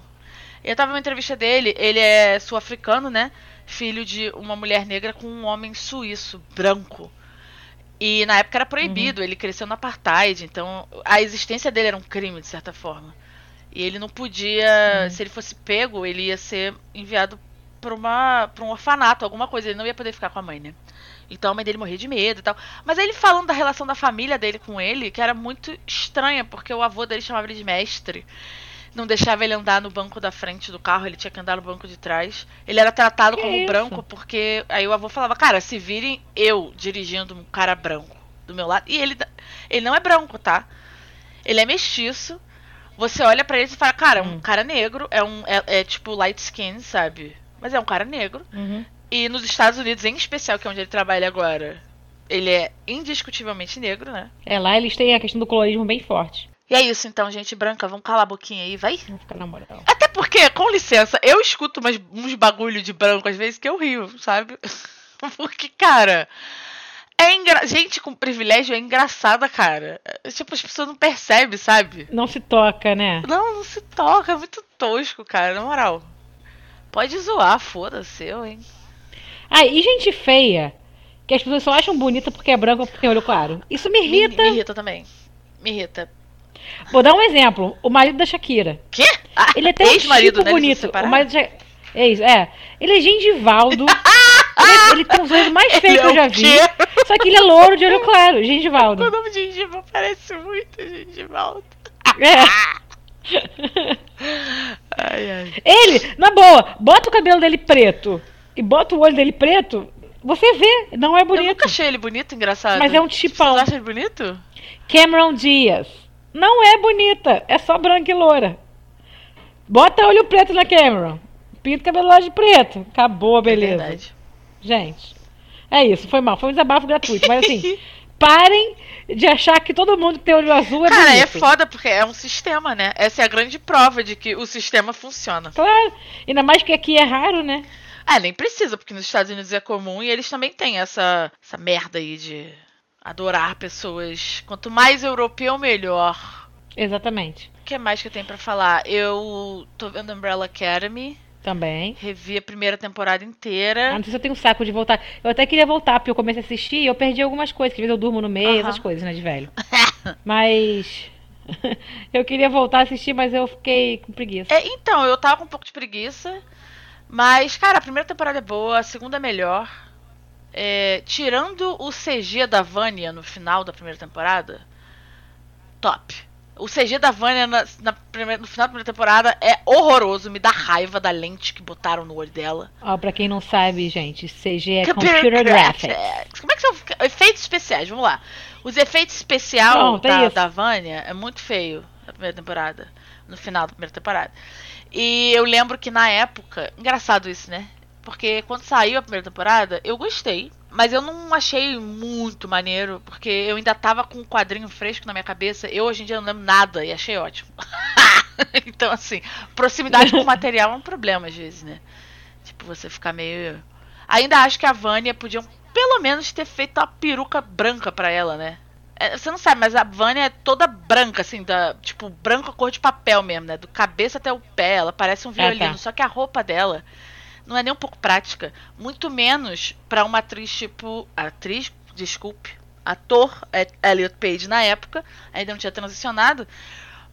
Eu tava numa entrevista dele, ele é sul-africano, né? Filho de uma mulher negra com um homem suíço, branco. E na época era proibido, ele cresceu no apartheid, então a existência dele era um crime, de certa forma. E ele não podia, se ele fosse pego, ele ia ser enviado pra um orfanato, alguma coisa, ele não ia poder ficar com a mãe, né? Então a mãe dele morria de medo e tal. Mas aí ele falando da relação da família dele com ele, que era muito estranha, porque o avô dele chamava ele de mestre. Não deixava ele andar no banco da frente do carro, ele tinha que andar no banco de trás. Ele era tratado Que como isso? branco porque aí o avô falava: "Cara, se virem eu dirigindo um cara branco do meu lado". E ele ele não é branco, tá? Ele é mestiço. Você olha pra ele e fala: "Cara, é um Hum. cara negro, é um é, é tipo light skin, sabe? Mas é um cara negro". Uhum. E nos Estados Unidos, em especial, que é onde ele trabalha agora, ele é indiscutivelmente negro, né? É, lá eles têm a questão do colorismo bem forte. E é isso então, gente branca, vamos calar a boquinha aí, vai? Vamos ficar na moral. Até porque, com licença, eu escuto umas, uns bagulho de branco às vezes que eu rio, sabe? (laughs) Porque, cara, é engra... gente com privilégio é engraçada, cara. É, Tipo, as pessoas não percebem, sabe? Não se toca, né? Não, não se toca, é muito tosco, cara, na moral. Pode zoar, foda-se, eu, hein? Ah, e gente feia, que as pessoas só acham bonita porque é branca ou porque tem olho claro. Isso me Me, irrita. me irrita também. Me irrita. Vou dar um exemplo. O marido da Shakira. Quê? Ah, Ele é até um tipo né? Bonito. O marido já... É isso, é. Ele é gengivaldo. (laughs) ele, ele tem os olhos mais feios Ele que eu é já o vi. quê? Só que ele é louro de olho claro, O gengivaldo. nome de gengiva parece muito gengivaldo. É. (laughs) (laughs) Ai, ai. Ele, na boa, bota o cabelo dele preto e bota o olho dele preto, você vê, não é Eu bonito. nunca achei ele bonito, engraçado. Mas é um tipão. Vocês acham ele bonito? Cameron Diaz. Não é bonita, é só branca e loura. Bota olho preto na Cameron. Pinta cabelo lá de preto. Acabou a É beleza. verdade. Gente, é isso, foi mal. Foi um desabafo gratuito. Mas assim, (laughs) Parem de achar que todo mundo que tem olho azul é Cara, é bonito. foda porque é um sistema, né? Essa é a grande prova de que o sistema funciona. Claro. Ainda mais que aqui é raro, né? Ah, nem precisa, porque nos Estados Unidos é comum e eles também têm essa, essa merda aí de adorar pessoas. Quanto mais europeu, melhor. Exatamente. O que mais que eu tenho pra falar? Eu tô vendo Umbrella Academy, Também. revi a primeira temporada Ah, inteira. não sei se eu tenho saco de voltar. Eu até queria voltar, porque eu comecei a assistir e eu perdi algumas coisas. Que às vezes eu durmo no meio, Aham. essas coisas, né, de velho. (laughs) Mas. (laughs) eu queria voltar a assistir, mas eu fiquei com preguiça. É, então, eu tava com um pouco de preguiça. Mas, cara, a primeira temporada é boa, a segunda é melhor. É, tirando o CG da Vânia no final da primeira temporada, top. O CG da Vânia na, na primeira- no final da primeira temporada é horroroso, me dá raiva da lente que botaram no olho dela. Ó, pra quem não sabe, gente, CG é Computer Computer Graphics. Graphics. Como é que são efeitos especiais? Vamos lá. Os efeitos especiais é da, da Vânia é muito feio na primeira temporada. No final da primeira temporada. E eu lembro que na época. Engraçado isso, né? Porque quando saiu a primeira temporada, eu gostei. Mas eu não achei muito maneiro, porque eu ainda tava com um quadrinho fresco na minha cabeça. Eu hoje em dia não lembro nada e achei ótimo. (laughs) então, assim, proximidade com o material é um problema às vezes, né? Tipo, você ficar meio. Ainda acho que a Vânia podiam pelo menos ter feito uma peruca branca pra ela, né? É, você não sabe, mas a Vânia é toda branca, assim, da, tipo, branca cor de papel mesmo, né? Do cabeça até o pé, ela parece um tá. violino. Só que a roupa dela não é nem um pouco prática. Muito menos pra uma atriz tipo. Atriz, desculpe. Ator é, Elliot Page na época, ainda não tinha transicionado.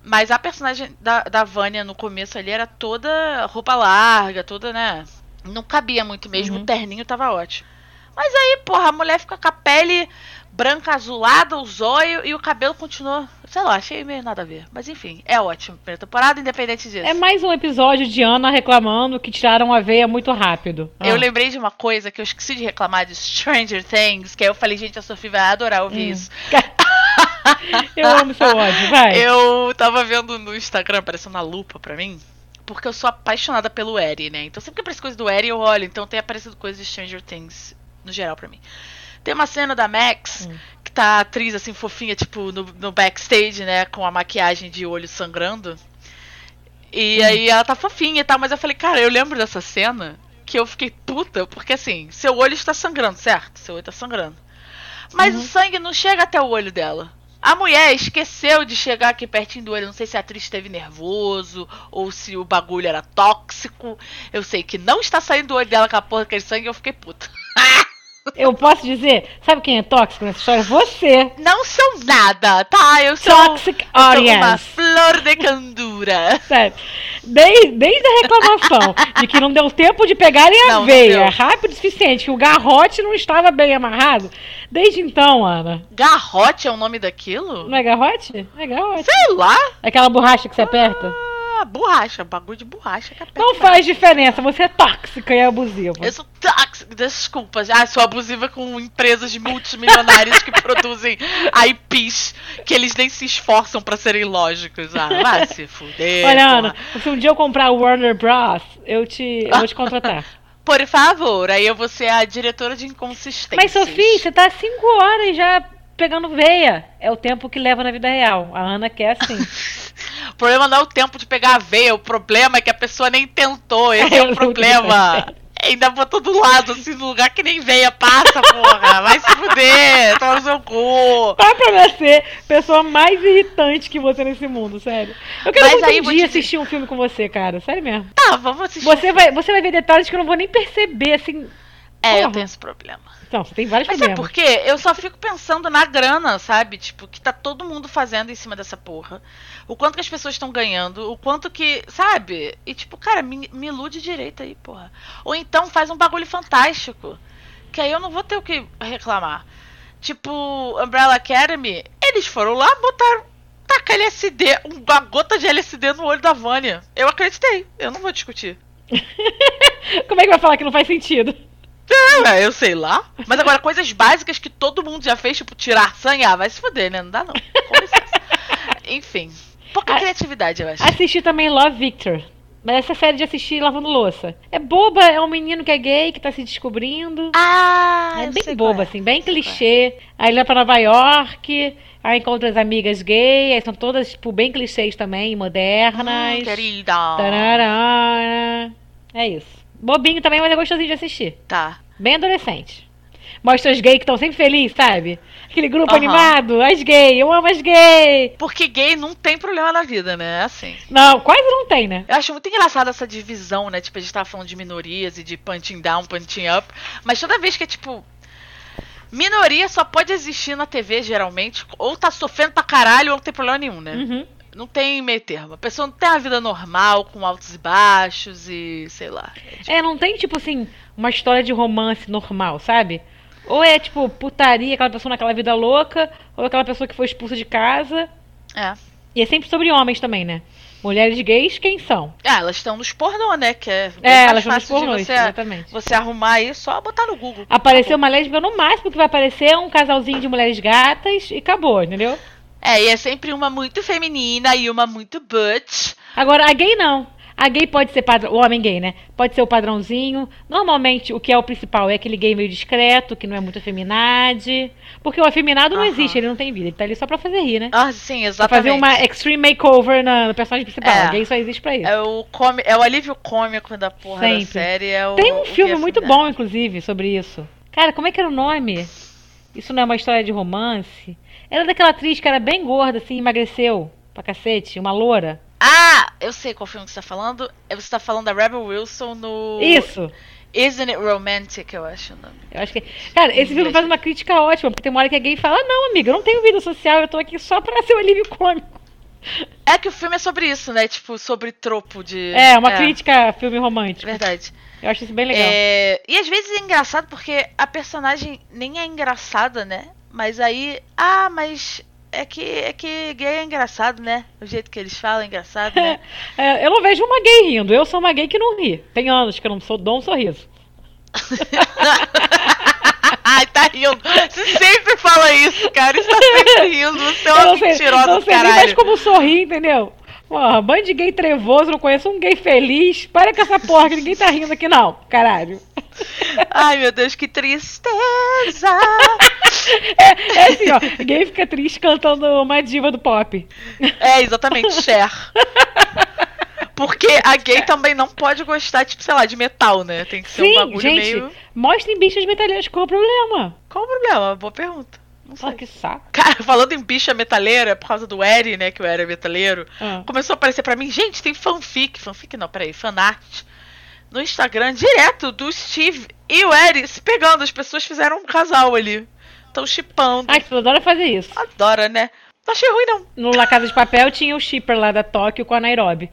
Mas a personagem da, da Vânia no começo ali era toda roupa larga, toda, né? Não cabia muito mesmo, Uhum. o terninho tava ótimo. Mas aí, porra, a mulher fica com a pele branca azulada, o zóio e o cabelo continuou. Sei lá, achei meio nada a ver. Mas enfim, é ótimo. Primeira temporada, independente disso. É mais um episódio de Ana reclamando que tiraram a veia muito rápido. Eu Ah. lembrei de uma coisa que eu esqueci de reclamar de Stranger Things, que aí eu falei, gente, a Sofia vai adorar ouvir Hum. isso. (laughs) Eu amo seu ódio, vai. (laughs) Eu tava vendo no Instagram, apareceu na lupa pra mim, porque eu sou apaixonada pelo Eri, né? Então sempre que aparece coisa do Eri, eu olho. Então tem aparecido coisas de Stranger Things, no geral, pra mim. Tem uma cena da Max, Hum. que tá a atriz assim, fofinha, tipo, no, no backstage, né? Com a maquiagem de olho sangrando. E Hum. aí ela tá fofinha e tal, mas eu falei, cara, eu lembro dessa cena que eu fiquei puta, porque assim, seu olho está sangrando, certo? Seu olho tá sangrando. Mas Uhum. o sangue não chega até o olho dela. A mulher esqueceu de chegar aqui pertinho do olho. Não sei se a atriz esteve nervoso ou se o bagulho era tóxico. Eu sei que não está saindo do olho dela com a porra daquele sangue e eu fiquei puta. Eu posso dizer, sabe quem é tóxico nessa história? Você. Não sou nada, tá? Eu sou, Toxic eu sou uma flor de candura. Sério. Desde, desde a reclamação de que não deu tempo de pegarem a Não, não veia deu. rápido o suficiente, que o garrote não estava bem amarrado. Desde então, Ana. Garrote é o nome daquilo? Não é garrote? É garrote. Sei lá. É aquela borracha que você aperta. Ah, borracha, bagulho de borracha que Não faz diferença, você é tóxica e abusiva. Eu sou tóxica, desculpa. Ah, sou abusiva com empresas multimilionárias que produzem (laughs) IPs que eles nem se esforçam pra serem lógicos. Ah, vai se fuder. Olha, porra. Ana, se um dia eu comprar o Warner Bros, eu te, eu vou te contratar. (laughs) Por favor, aí eu vou ser a diretora de inconsistências. Mas, Sofia, você tá há cinco horas já pegando veia. É o tempo que leva na vida real. A Ana quer assim. (laughs) O problema não é o tempo de pegar a veia, o problema é que a pessoa nem tentou. Esse é o (laughs) não problema. (laughs) Ainda botou do lado, assim, no lugar que nem veia passa, porra. Vai se fuder, toma no seu cu. Vai pra ser a pessoa mais irritante que você nesse mundo, sério. Eu quero Mas muito um dia dizer- assistir um filme com você, cara. Sério mesmo. Tá, vamos assistir. Você vai, você vai ver detalhes que eu não vou nem perceber, assim. É, eu Porra. tenho esse problema. Não, você tem vários Mas problemas. por quê? Eu só fico pensando na grana, sabe? Tipo, que tá todo mundo fazendo em cima dessa porra. O quanto que as pessoas estão ganhando, o quanto que, sabe? E tipo, cara, me, me ilude direito aí, porra. Ou então faz um bagulho fantástico. Que aí eu não vou ter o que reclamar. Tipo, Umbrella Academy, eles foram lá, botaram. Taca LSD, uma gota de LSD no olho da Vânia. Eu acreditei, eu não vou discutir. (laughs) Como é que vai falar que não faz sentido? É, eu sei lá. Mas agora, coisas básicas que todo mundo já fez, tipo, tirar sangue, ah, vai se fuder, né? Não dá não. (laughs) Enfim. Pouca A- criatividade, eu acho. Assisti também Love Victor. Mas essa série de assistir lavando louça. É boba, é um menino que é gay, que tá se descobrindo. Ah, é bem boba, é. assim, bem é. clichê. Aí ele vai pra Nova York, aí encontra as amigas gays, aí são todas, tipo, bem clichês também, modernas. Hum, querida. Tarará. É isso. Bobinho também, mas é gostosinho de assistir. Tá. Bem adolescente. Mostra os gays que estão sempre felizes, sabe? Aquele grupo Aham. animado, as gays, eu amo as gays. Porque gay não tem problema na vida, né? É assim. Não, quase não tem, né? Eu acho muito engraçado essa divisão, né? Tipo, a gente tava falando de minorias e de punching down, punching up. Mas toda vez que é tipo. Minoria só pode existir na TV, geralmente. Ou tá sofrendo pra caralho ou não tem problema nenhum, né? Uhum. Não tem meio termo. A pessoa não tem uma vida normal, com altos e baixos e sei lá. É, não tem, tipo assim, uma história de romance normal, sabe? Ou é, tipo, putaria, aquela pessoa naquela vida louca, ou aquela pessoa que foi expulsa de casa. É. E é sempre sobre homens também, né? Mulheres gays, quem são? Ah, elas estão nos pornô, né? Que é, É, elas estão nos pornôs, você, exatamente. você arrumar aí, só botar no Google. Apareceu uma lésbica, no máximo que vai aparecer é um casalzinho de mulheres gatas e acabou, entendeu? É, e é sempre uma muito feminina e uma muito butch. Agora, a gay não. A gay pode ser padrão, o homem gay, né? Pode ser o padrãozinho. Normalmente, o que é o principal é aquele gay meio discreto, que não é muito afeminade. Porque o afeminado não existe, ele não tem vida. Ele tá ali só pra fazer rir, né? Ah, sim, Pra exatamente. fazer uma extreme makeover na- no personagem principal. É. O gay só existe pra isso. É o, come... é o alívio cômico da porra Sempre. da série. É o... Tem um filme gay muito bom, inclusive, sobre isso. Cara, como é que era o nome? Isso não é uma história de romance? Era daquela atriz que era bem gorda, assim, emagreceu pra cacete, uma loura. Ah, eu sei qual filme que você tá falando. É, Você tá falando da Rebel Wilson no. Isso! Isn't It Romantic, eu acho o nome. Eu acho que. Cara, esse filme faz uma crítica ótima, porque tem uma hora que a gay fala: não, amiga, eu não tenho vida social, eu tô aqui só pra ser o alívio cômico. É que o filme é sobre isso, né? Tipo, sobre tropo de. É, uma crítica a filme romântico. Verdade. Eu acho isso bem legal. É, E às vezes é engraçado porque a personagem nem é engraçada, né? Mas aí. Ah, mas. É que, é que gay é engraçado, né? O jeito que eles falam é engraçado, né? (laughs) É, eu não vejo uma gay rindo, eu sou uma gay que não ri. Tem anos que eu não sou, dou um sorriso. (laughs) Ai, tá rindo. Você sempre fala isso, cara. Está sempre rindo. Você é uma não sei, mentirosa não do sei nem mais caralho. como sorrir, entendeu? Porra, bando de gay trevoso, não conheço um gay feliz. Para com essa porra que ninguém tá rindo aqui, não. Caralho. Ai, meu Deus, que tristeza. (laughs) É, é assim, ó. Gay fica triste cantando uma diva do pop. É, exatamente, Cher. Porque a gay também não pode gostar, tipo, sei lá, de metal, né? Tem que ser um Sim, bagulho gente, meio. mostrem bichas metaleiras. Qual o problema? Qual o problema? Boa pergunta. Não sei. Ah, que saco. Cara, (laughs) falando em bicha metaleira, por causa do Eri, né? Que o Eri é metaleiro, Ah. começou a aparecer pra mim, gente, tem fanfic. Fanfic não, peraí, fanart. No Instagram, direto do Steve e o Eri se pegando. As pessoas fizeram um casal ali. Estão chipando. Ai, que tu adora fazer isso. Adora, né? Não achei ruim, não. No La Casa de Papel tinha o shipper lá da Tóquio com a Nairobi.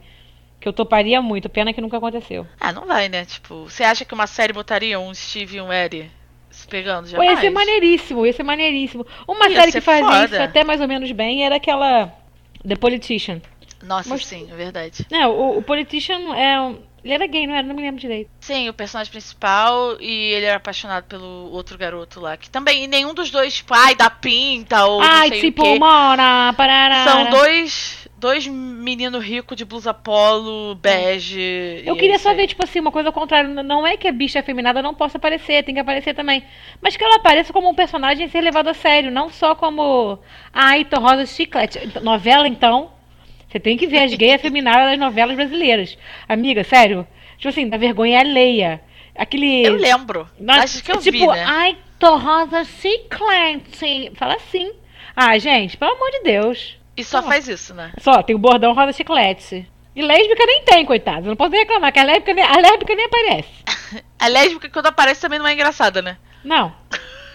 Que eu toparia muito, pena que nunca aconteceu. Ah, não vai, né? Tipo, você acha que uma série botaria um Steve e um Eri se pegando? Pô, Jamais. ia ser maneiríssimo, ia ser maneiríssimo. Uma Ia série que fazia foda. isso até mais ou menos bem era aquela The Politician. Nossa, Mas- sim, é verdade. Não, o, o Politician é um... Ele era gay, não era? Não me lembro direito. Sim, o personagem principal e ele era apaixonado pelo outro garoto lá. Que também, e nenhum dos dois, tipo, ai, da pinta ou Ai, não sei tipo, o quê. mora, parará. São dois, dois meninos ricos de blusa polo, bege. Eu queria é só aí. ver, tipo assim, uma coisa ao contrário. Não é que a bicha afeminada não possa aparecer, tem que aparecer também. Mas que ela apareça como um personagem a ser levado a sério, não só como. Ai, tô rosa chiclete. Então, Novela, então. Você tem que ver as gays (laughs) afeminadas das novelas brasileiras. Amiga, sério. Tipo assim, da vergonha alheia. Aquele. Eu lembro. Acho que eu tipo, vi, né? ai, tô rosa chiclete. Fala assim. Ah, gente, pelo amor de Deus. E só Ah. faz isso, né? Só, tem o bordão rosa chiclete. E lésbica nem tem, coitada. Não posso nem reclamar, que a lésbica, nem- a lésbica nem aparece. (laughs) A lésbica, quando aparece, também não é engraçada, né? Não.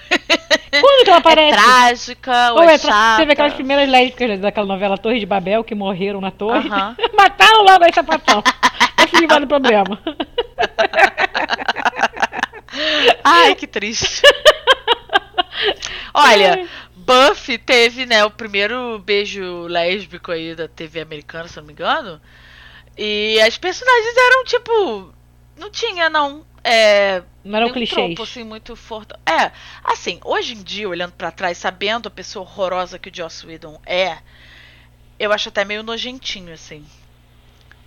(laughs) Quando que ela aparece? É trágica, ou, Ou é, é chata. Teve aquelas primeiras lésbicas daquela novela Torre de Babel que morreram na torre. Aham. (laughs) Mataram logo a sapatão. Esse livro do problema. Ai, que triste. Olha, Buffy teve, né, o primeiro beijo lésbico aí da TV americana, se não me engano. E as personagens eram, tipo. Não tinha, não. É. Não eram nenhum clichês. tropo, assim, muito forte. É, assim, hoje em dia, olhando pra trás, sabendo a pessoa horrorosa que o Joss Whedon é, eu acho até meio nojentinho, assim.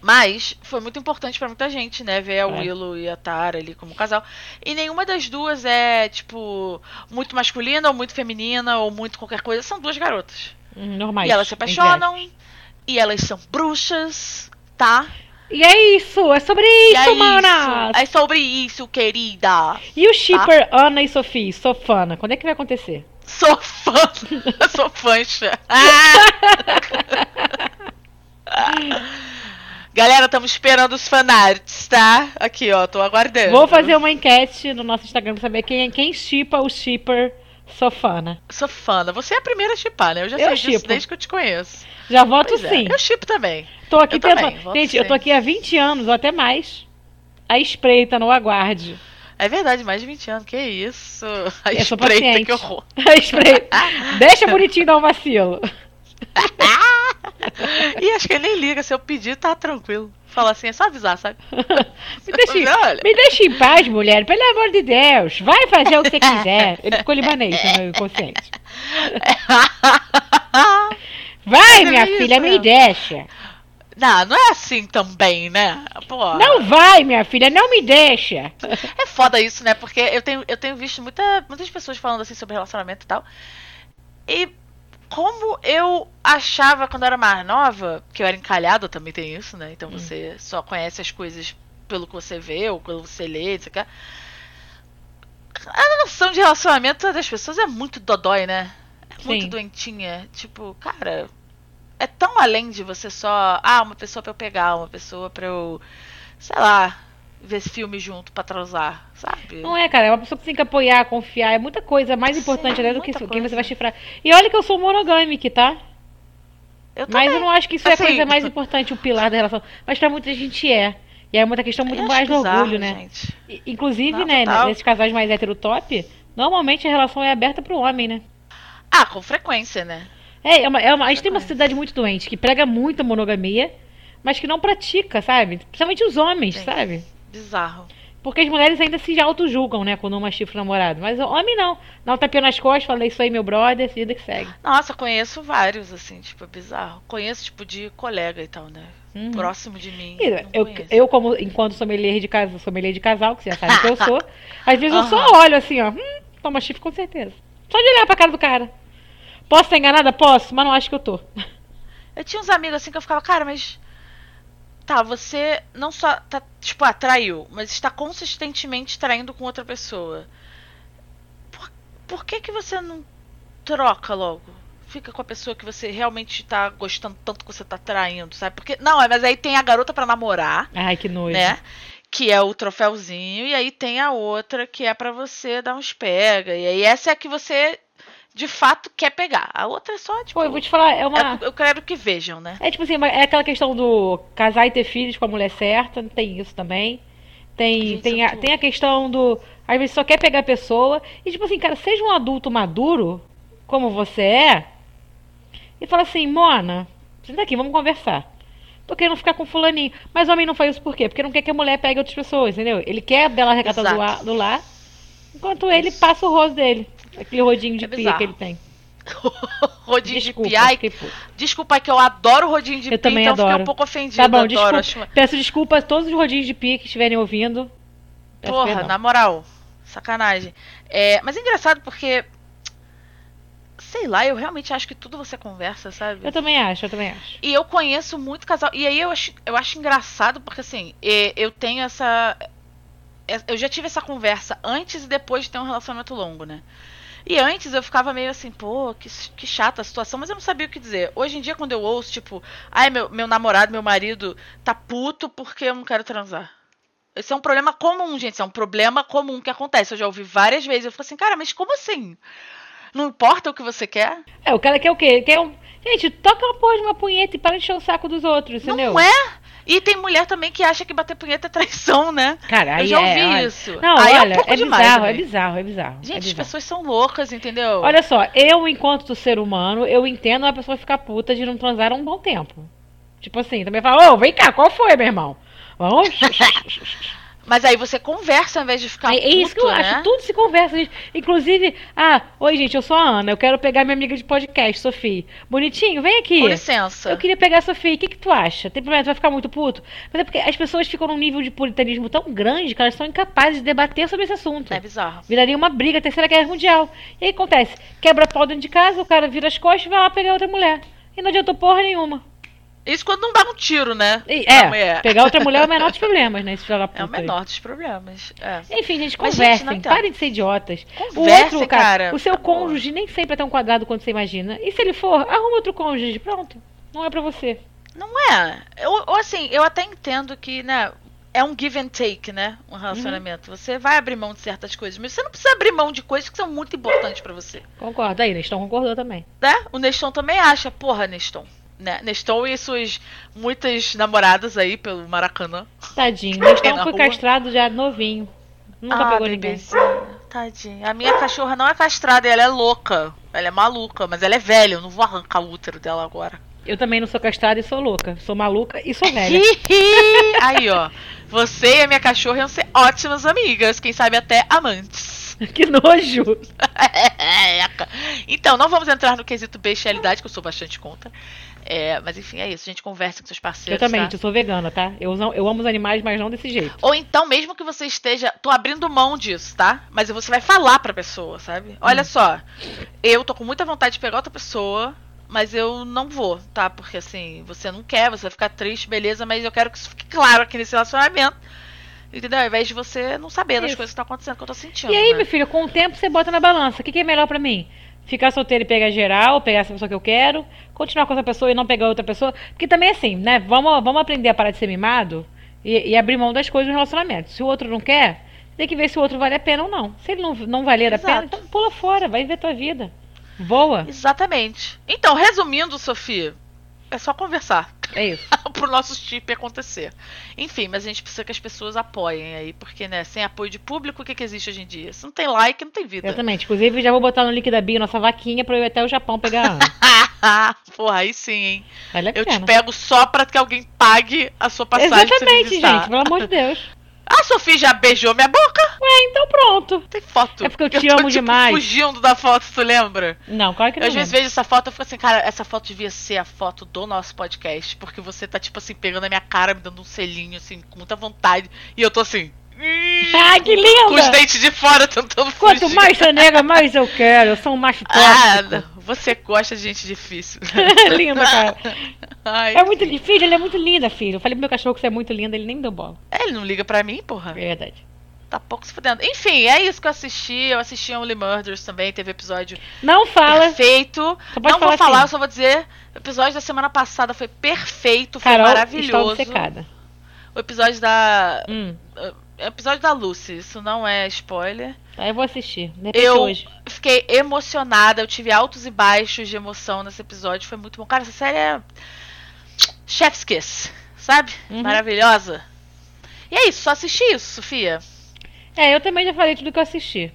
Mas foi muito importante pra muita gente, né? Ver a É. Willow e a Tara ali como casal. E nenhuma das duas é, tipo, muito masculina ou muito feminina ou muito qualquer coisa. São duas garotas. Hum, Normais. e elas se apaixonam. E elas são bruxas, tá? E é isso, é sobre E isso, é manas! isso. É sobre isso, querida. E o shipper Ana e Sofia, Sofana, quando é que vai acontecer? Sou fã. (laughs) Sou fancha. (laughs) (laughs) Galera, estamos esperando os fanarts, tá? Aqui, ó, tô aguardando. Vou fazer uma enquete no nosso Instagram pra saber quem, quem shippa o shipper Sofana. Fã. Você é a primeira a chipar, né? Eu já Eu sei disso shippo. desde que eu te conheço. Já voto Pois é, sim. Eu chipo também. Tô aqui eu também, tentando. Gente, eu tô sim. aqui há 20 anos, ou até mais. A espreita, no aguarde. É verdade, mais de 20 anos. Que isso? (laughs) A Eu espreita, que horror. (laughs) A espreita. (laughs) Deixa bonitinho dar um vacilo. (laughs) E acho que ele nem liga. Se eu pedir, tá tranquilo. Fala assim, é só avisar, sabe? (laughs) Me deixa, Olha. me deixa em paz, mulher. Pelo amor de Deus. Vai fazer o que você (laughs) quiser. Ele ficou libanês no meu inconsciente. Vai, é minha isso, filha, me né? deixa. não, não é assim também, né? Pô, Não vai, minha filha, não me deixa. É foda isso, né? Porque eu tenho, eu tenho visto muita, muitas pessoas falando assim sobre relacionamento e tal. E como eu achava quando eu era mais nova, que eu era encalhada, também tem isso, né? Então você só conhece as coisas pelo que você vê ou pelo que você lê, etc. A noção de relacionamento das pessoas é muito dodói, né? É muito Sim. doentinha. Tipo, cara, é tão além de você só. Ah, uma pessoa pra eu pegar, uma pessoa pra eu. Sei lá, ver filme junto pra transar, sabe? Não é, cara, é uma pessoa que tem que apoiar, confiar. É muita coisa mais Sim, importante até do que muita quem você coisa. vai chifrar. E olha que eu sou monogâmica, tá? Eu Mas eu não acho que isso é a Assim- coisa mais importante, o pilar da relação. Mas pra muita gente é. E é muita questão muito mais bizarro, orgulho, né? I- Inclusive, Não, né, total. nesses casais mais heterotop, normalmente a relação é aberta pro homem, né? Ah, com frequência, né? É, é uma, é uma- a gente tem uma sociedade muito doente, que prega muito a monogamia, mas que não pratica, sabe? Principalmente os homens, Sim. sabe? Bizarro. Porque as mulheres ainda se auto-julgam, né, quando uma chifra o namorado. Mas o homem não. Dá um tapinha nas costas, fala isso aí, meu brother, vida que segue. Nossa, conheço vários, assim, tipo, é bizarro. Conheço, tipo, de colega e tal, né? Uhum. Próximo de mim. Não Eu, conheço. eu, como enquanto sommelier de casa, sommelier de casal, que você já sabe que eu (laughs) sou, às vezes eu só olho assim, ó, hum, toma chifre com certeza. Só de olhar pra cara do cara. Posso estar enganada? Posso, mas não acho que eu tô. Eu tinha uns amigos assim que eu ficava, cara, mas. Tá, você não só tá, tipo, atraiu, mas está consistentemente traindo com outra pessoa. Por, por que que você não troca logo? Fica com a pessoa que você realmente tá gostando tanto que você tá traindo, sabe? Porque. Não, mas aí tem a garota pra namorar, Ai, que nojo. né? Que é o troféuzinho, e aí tem a outra que é pra você dar uns pega. E aí essa é a que você de fato quer pegar. A outra é só, tipo. Pô, eu vou te falar, é uma. é- eu quero que vejam, né? É tipo assim, é aquela questão do casar e ter filhos com a mulher certa, tem isso também. Tem, Gente, tem, a, tem a questão do. Às vezes só quer pegar a pessoa. E tipo assim, cara, seja um adulto maduro, como você é, e fala assim, Mona, senta aqui, vamos conversar. Tô querendo ficar com fulaninho. Mas o homem não faz isso por quê? Porque não quer que a mulher pegue outras pessoas, entendeu? Ele quer a bela recata do, do lar, enquanto ele passa o rosto dele. Aquele rodinho de É pia que ele tem. (laughs) rodinho Desculpa, de pia. Puta. Desculpa, é que eu adoro rodinho de Eu pia, também então eu fiquei adoro. um pouco ofendida. Tá bom, adoro, desculpa. acho- Peço desculpa a todos os rodinhos de pia que estiverem ouvindo. Peço Porra, perdão. na moral, sacanagem. É, mas é engraçado porque. Sei lá, eu realmente acho que tudo você conversa, sabe? Eu também acho, eu também acho. E eu conheço muito casal. E aí eu acho, eu acho engraçado porque assim, eu tenho essa. é, Eu já tive essa conversa antes e depois de ter um relacionamento longo, né? E antes eu ficava meio assim, pô, que, que chata a situação, mas eu não sabia o que dizer. Hoje em dia, quando eu ouço, tipo, ai, meu, meu namorado, meu marido tá puto porque eu não quero transar. Esse é um problema comum, gente. Isso é um problema comum que acontece. Eu já ouvi várias vezes. Eu fico assim, cara, mas como assim? Não importa o que você quer? É, o cara quer o quê? Quer um. Gente, toca uma porra de uma punheta e para de encher o saco dos outros, entendeu? Não é? E tem mulher também que acha que bater punheta é traição, né? Cara, aí eu já é, ouvi olha. isso. Não, Aí olha, é um pouco é demais. bizarro, é bizarro, é bizarro. é Gente, as bizarro. pessoas são loucas, entendeu? Olha só, eu, enquanto ser humano, eu entendo uma pessoa ficar puta de não transar um bom tempo. Tipo assim, também fala, ô, vem cá, qual foi, meu irmão? Vamos. (laughs) Mas aí você conversa ao invés de ficar É, é isso que eu puto, né? acho. Tudo se conversa. gente. Inclusive, ah, oi, gente, eu sou a Ana. Eu quero pegar minha amiga de podcast, Sofia. Bonitinho, vem aqui. Com licença. Eu queria pegar a Sofia. O que, que tu acha? Tem problema? Tu vai ficar muito puto? Mas é porque as pessoas ficam num nível de puritanismo tão grande que elas são incapazes de debater sobre esse assunto. É bizarro. Viraria uma briga, terceira guerra mundial. E aí acontece, quebra pau dentro de casa, o cara vira as costas e vai lá pegar outra mulher. E não adiantou porra nenhuma. Isso quando não dá um tiro, né? É, mulher. pegar outra mulher é o menor dos problemas, né? Esse filho da puta É o menor dos problemas. É. Enfim, gente, conversem. gente, parem de ser idiotas. Conversem, o outro, cara, o seu cônjuge nem sempre é tão quadrado quanto você imagina. E se ele for, arruma outro cônjuge. Pronto. Não é pra você. Não é. Ou assim, eu até entendo que, né? É um give and take, né? Um relacionamento. Você vai abrir mão de certas coisas, mas você não precisa abrir mão de coisas que são muito importantes pra você. Concordo. Aí, Neston concordou também. Né? O Neston também acha, porra, Neston. Né? Neston e suas muitas namoradas aí pelo Maracanã. Tadinho. Neston foi castrado já novinho. Nunca ah, pegou ninguém. bebezinho. Tadinho. A minha cachorra não é castrada, ela é louca. Ela é maluca, mas ela é velha. Eu não vou arrancar o útero dela agora. Eu também não sou castrada e sou louca. Sou maluca e sou velha. (laughs) aí, ó. Você e a minha cachorra iam ser ótimas amigas. Quem sabe até amantes. (laughs) que nojo. Eca. (laughs) então, não vamos entrar no quesito bestialidade, que eu sou bastante contra. É, mas enfim, é isso. A gente conversa com seus Eu parceiros. também, tá? eu sou vegana, tá? Eu, eu amo os animais, mas não desse jeito. Ou então, mesmo que você esteja. Tô abrindo mão disso, tá? Mas você vai falar pra pessoa, sabe? Olha só. Eu tô com muita vontade de pegar outra pessoa. Mas eu não vou, tá? Porque assim, você não quer, você vai ficar triste, beleza, mas eu quero que isso fique claro aqui nesse relacionamento. Entendeu? Ao invés de você não saber das Isso. coisas que estão acontecendo, que eu tô sentindo. E aí, né? meu filho, com o tempo você bota na balança. O que, que é melhor pra mim? Ficar solteiro e pegar geral, pegar essa pessoa que eu quero, continuar com essa pessoa e não pegar outra pessoa. Porque também é assim, né? Vamos, vamos aprender a parar de ser mimado e, e abrir mão das coisas no relacionamento. Se o outro não quer, tem que ver se o outro vale a pena ou não. Se ele não, não valer a Exato. pena, então pula fora, vai ver tua vida. Voa. Exatamente. Então, resumindo, Sofia, é só conversar. É isso. (laughs) pro nosso chip acontecer. Enfim, mas a gente precisa que as pessoas apoiem aí, porque, né, sem apoio de público, o que, que existe hoje em dia? Se não tem like, não tem vida. Exatamente. Inclusive, já vou botar no link da bio nossa vaquinha pra eu ir até o Japão pegar a. (laughs) Porra, aí sim, hein? Vale Eu te pena. pego só pra que alguém pague a sua passagem. Exatamente, gente. Pelo amor de Deus. A Sofia já beijou minha boca? Ué, então pronto. Tem foto. É porque eu te tô, amo tipo, demais. fugindo da foto, tu lembra? Não, claro que Eu não. às vezes vejo essa foto e fico assim, cara, essa foto devia ser a foto do nosso podcast. Porque você tá, tipo assim, pegando a minha cara, me dando um selinho, assim, com muita vontade. E eu tô assim. Ai, que Com os linda! dentes de fora tentando Quanto fugir. mais você nega, mais eu quero. Eu sou um macho Ah, tóxico. não. Você gosta de gente difícil. (laughs) (laughs) linda, cara. Ai, É muito filho, ele é muito linda, filho. Eu falei pro meu cachorro que você é muito linda, ele nem deu bola. É, ele não liga pra mim, porra. Verdade. Tá pouco se fudendo. Enfim, é isso que eu assisti. Eu assisti Only Murders também. Teve episódio Não fala. perfeito. Não vou falar falar, assim. eu só vou dizer. O episódio da semana passada foi perfeito, foi Carol maravilhoso. obcecada. O episódio da. Hum, O episódio da Lucy, isso não é spoiler. tá, eu vou assistir. Eu hoje. fiquei emocionada, eu tive altos e baixos de emoção nesse episódio, foi muito bom. Cara, essa série é. Chef's Kiss, sabe? Uhum. Maravilhosa. E é isso, só assisti isso, Sofia. É, eu também já falei tudo que eu assisti.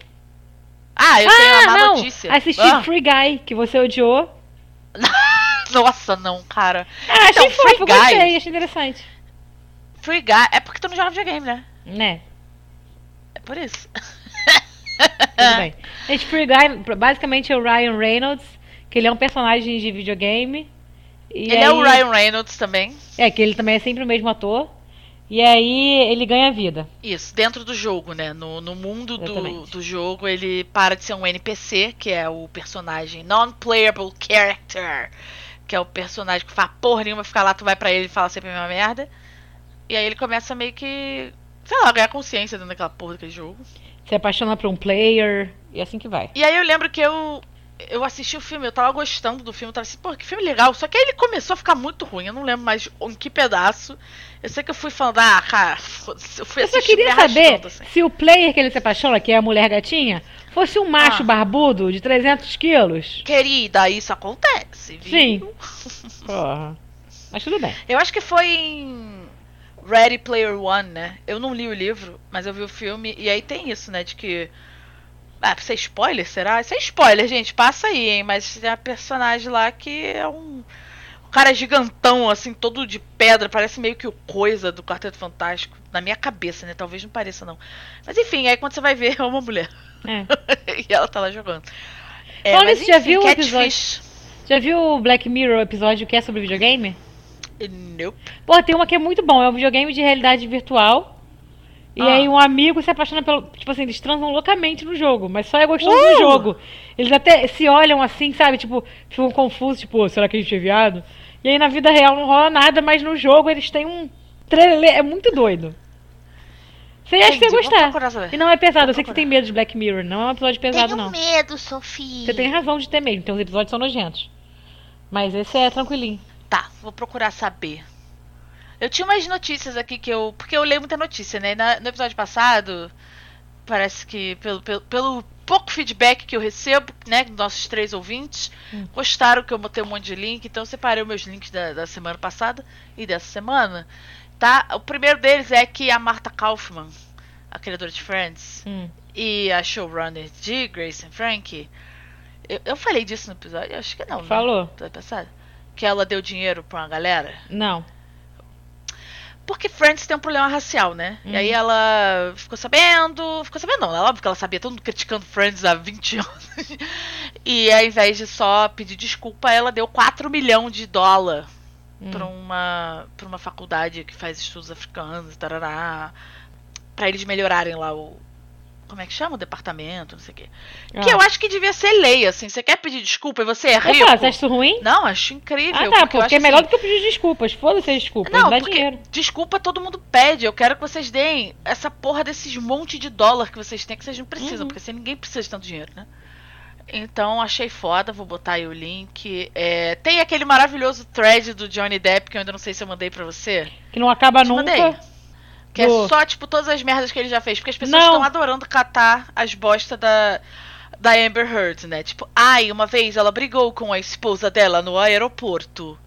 Ah, eu tenho ah, uma má não! notícia. Assisti Ah, Free Guy, que você odiou. (laughs) Nossa, não, cara. Ah, achei Então, fofo, Free Guy- gostei, achei interessante. Free Guy. É porque tu não joga videogame, né? Né? É por isso. (laughs) Tudo bem. Gente, Free Guy, basicamente é o Ryan Reynolds, que ele é um personagem de videogame. Ele é o aí- Ryan Reynolds também. É, que ele também é sempre o mesmo ator. E aí ele ganha vida. Isso, dentro do jogo, né? No, no mundo do, do jogo, ele para de ser um NPC, que é o personagem Non-Playable Character. Que é o personagem que faz porra nenhuma, fica lá, tu vai pra ele e fala sempre a mesma merda. E aí ele começa meio que, sei lá, ganhar consciência dentro daquela porra daquele jogo. Se apaixona por um player. E assim que vai. E aí eu lembro que eu eu assisti o filme, eu tava gostando do filme, eu tava assim, pô, que filme legal. Só que aí ele começou a ficar muito ruim, eu não lembro mais em que pedaço. Eu sei que eu fui falando, ah, cara, eu fui Eu só assistir queria saber assim. se o player que ele se apaixona, que é a mulher gatinha, fosse um macho Ah. barbudo de 300 quilos. Querida, isso acontece, viu? Sim. (laughs) Porra. Mas tudo bem. Eu acho que foi em Ready Player One, né? Eu não li o livro, mas eu vi o filme, e aí tem isso, né? De que. Ah, isso é spoiler, será? Isso é spoiler, gente. Passa aí, hein? Mas tem a personagem lá que é um. cara gigantão, assim, todo de pedra, parece meio que o coisa do Quarteto Fantástico. Na minha cabeça, né? Talvez não pareça, não. Mas enfim, aí quando você vai ver, (laughs) é uma mulher. É. (laughs) e ela tá lá jogando. É, mas nisso, já enfim, viu o Catfish. Já viu o Black Mirror episódio que é sobre videogame? Nope. Pô, tem uma que é muito bom, é um videogame de realidade virtual. E Ah. aí um amigo se apaixona pelo. Tipo assim, eles transam loucamente no jogo, mas só é gostoso Uh! no jogo. Eles até se olham assim, sabe? Tipo, ficam confusos, tipo, "Ô, será que a gente é viado? E aí na vida real não rola nada, mas no jogo eles têm um. trelelê, É muito doido. Você acha que você gostar. E não é pesado, eu sei que você tem medo de Black Mirror, não é um episódio pesado, Tenho não. medo, Sofia. Você tem razão de ter medo, então os episódios são nojentos. Mas esse é tranquilinho. Tá, vou procurar saber. Eu tinha umas notícias aqui que eu. Porque eu leio muita notícia, né? Na- no episódio passado, parece que pelo, pelo, pelo pouco feedback que eu recebo, né? Dos nossos três ouvintes, Hum. gostaram que eu botei um monte de link, então eu separei os meus links da, da semana passada e dessa semana. Tá? O primeiro deles é que a Marta Kaufman, a criadora de Friends, Hum. e a showrunner de Grace and Frankie. Eu, eu falei disso no episódio? Acho que não. né? Falou? Episódio passado? Que ela deu dinheiro pra uma galera. Não. Porque Friends tem um problema racial, né? E Uhum. aí ela ficou sabendo. Ficou sabendo, não. É óbvio que ela sabia, todo mundo criticando Friends há 20 (laughs) anos. e ao invés de só pedir desculpa, ela deu 4 milhões de dólar Hum. pra uma, pra uma faculdade que faz estudos africanos, tarará. Pra eles melhorarem lá o. Como é que chama? O departamento, não sei o quê. Que Ah. eu acho que devia ser lei, assim. Você quer pedir desculpa e você é rico. Opa, você acha isso ruim? Não, acho incrível. Ah, tá, porque, porque é melor assim, do que eu pedir desculpas. Foda-se as desculpas, Não, dá dinheiro. desculpa todo mundo pede. Eu quero que vocês deem essa porra desses monte de dólar que vocês têm que vocês não precisam, Uhum. porque assim ninguém precisa de tanto dinheiro, né? Então achei foda, vou botar aí o link. É, tem aquele maravilhoso thread do Johnny Depp que eu ainda não sei se eu mandei pra você. Que não acaba Te nunca. mandei. Que é só, tipo, todas as merdas que ele já fez. Porque as pessoas estão adorando catar as bostas da, da Amber Heard, né? Tipo, ai, uma vez ela brigou com a esposa dela no aeroporto.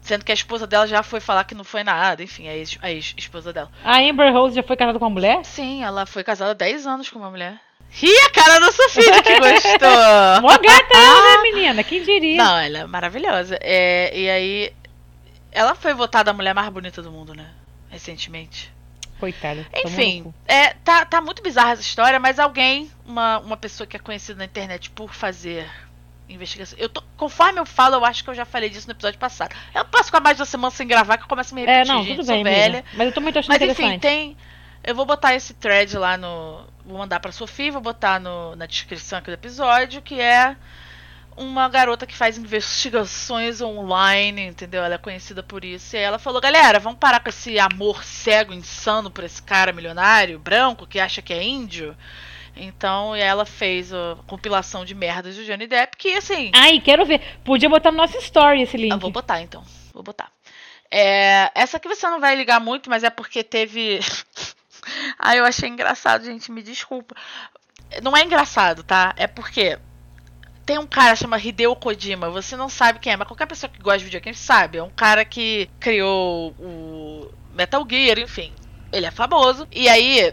Sendo que a esposa dela já foi falar que não foi nada, enfim, a ex- a ex-esposa dela. A Amber Rose já foi casada com uma mulher? Sim, ela foi casada há 10 anos com uma mulher. Ri a cara da Sofia que (laughs) gostou! Mó gata ela, né, menina? Quem diria? Não, ela é maravilhosa. É, e aí, ela foi votada a mulher mais bonita do mundo, né? Recentemente. Coitada. Enfim, é, tá, tá muito bizarra essa história, mas alguém, uma, uma pessoa que é conhecida na internet por fazer investigação. Eu tô, conforme eu falo, eu acho que eu já falei disso no episódio passado. Eu posso ficar mais de uma semana sem gravar, que eu começo a me repetir, É, não, gente, tudo bem, velha. amiga. Mas eu tô achando Mas enfim, tem. Eu vou botar esse thread lá no. Vou mandar pra Sofia, vou botar no, na descrição aqui do episódio, que é uma garota que faz investigações online, entendeu? Ela é conhecida por isso. E aí ela falou, galera, vamos parar com esse amor cego, insano por esse cara milionário, branco, que acha que é índio. Então, ela fez a compilação de merdas do Johnny Depp, que assim. Ai, quero ver. Podia botar no nosso story esse link. Ah, vou botar então. Vou botar. É, essa aqui você não vai ligar muito, mas é porque teve. (laughs) ah, eu achei engraçado, gente. Me desculpa. Não é engraçado, tá? É porque tem um cara chama Hideo Kojima. Você não sabe quem é, mas qualquer pessoa que gosta de videogame sabe. É um cara que criou o Metal Gear, enfim. Ele é famoso. E aí.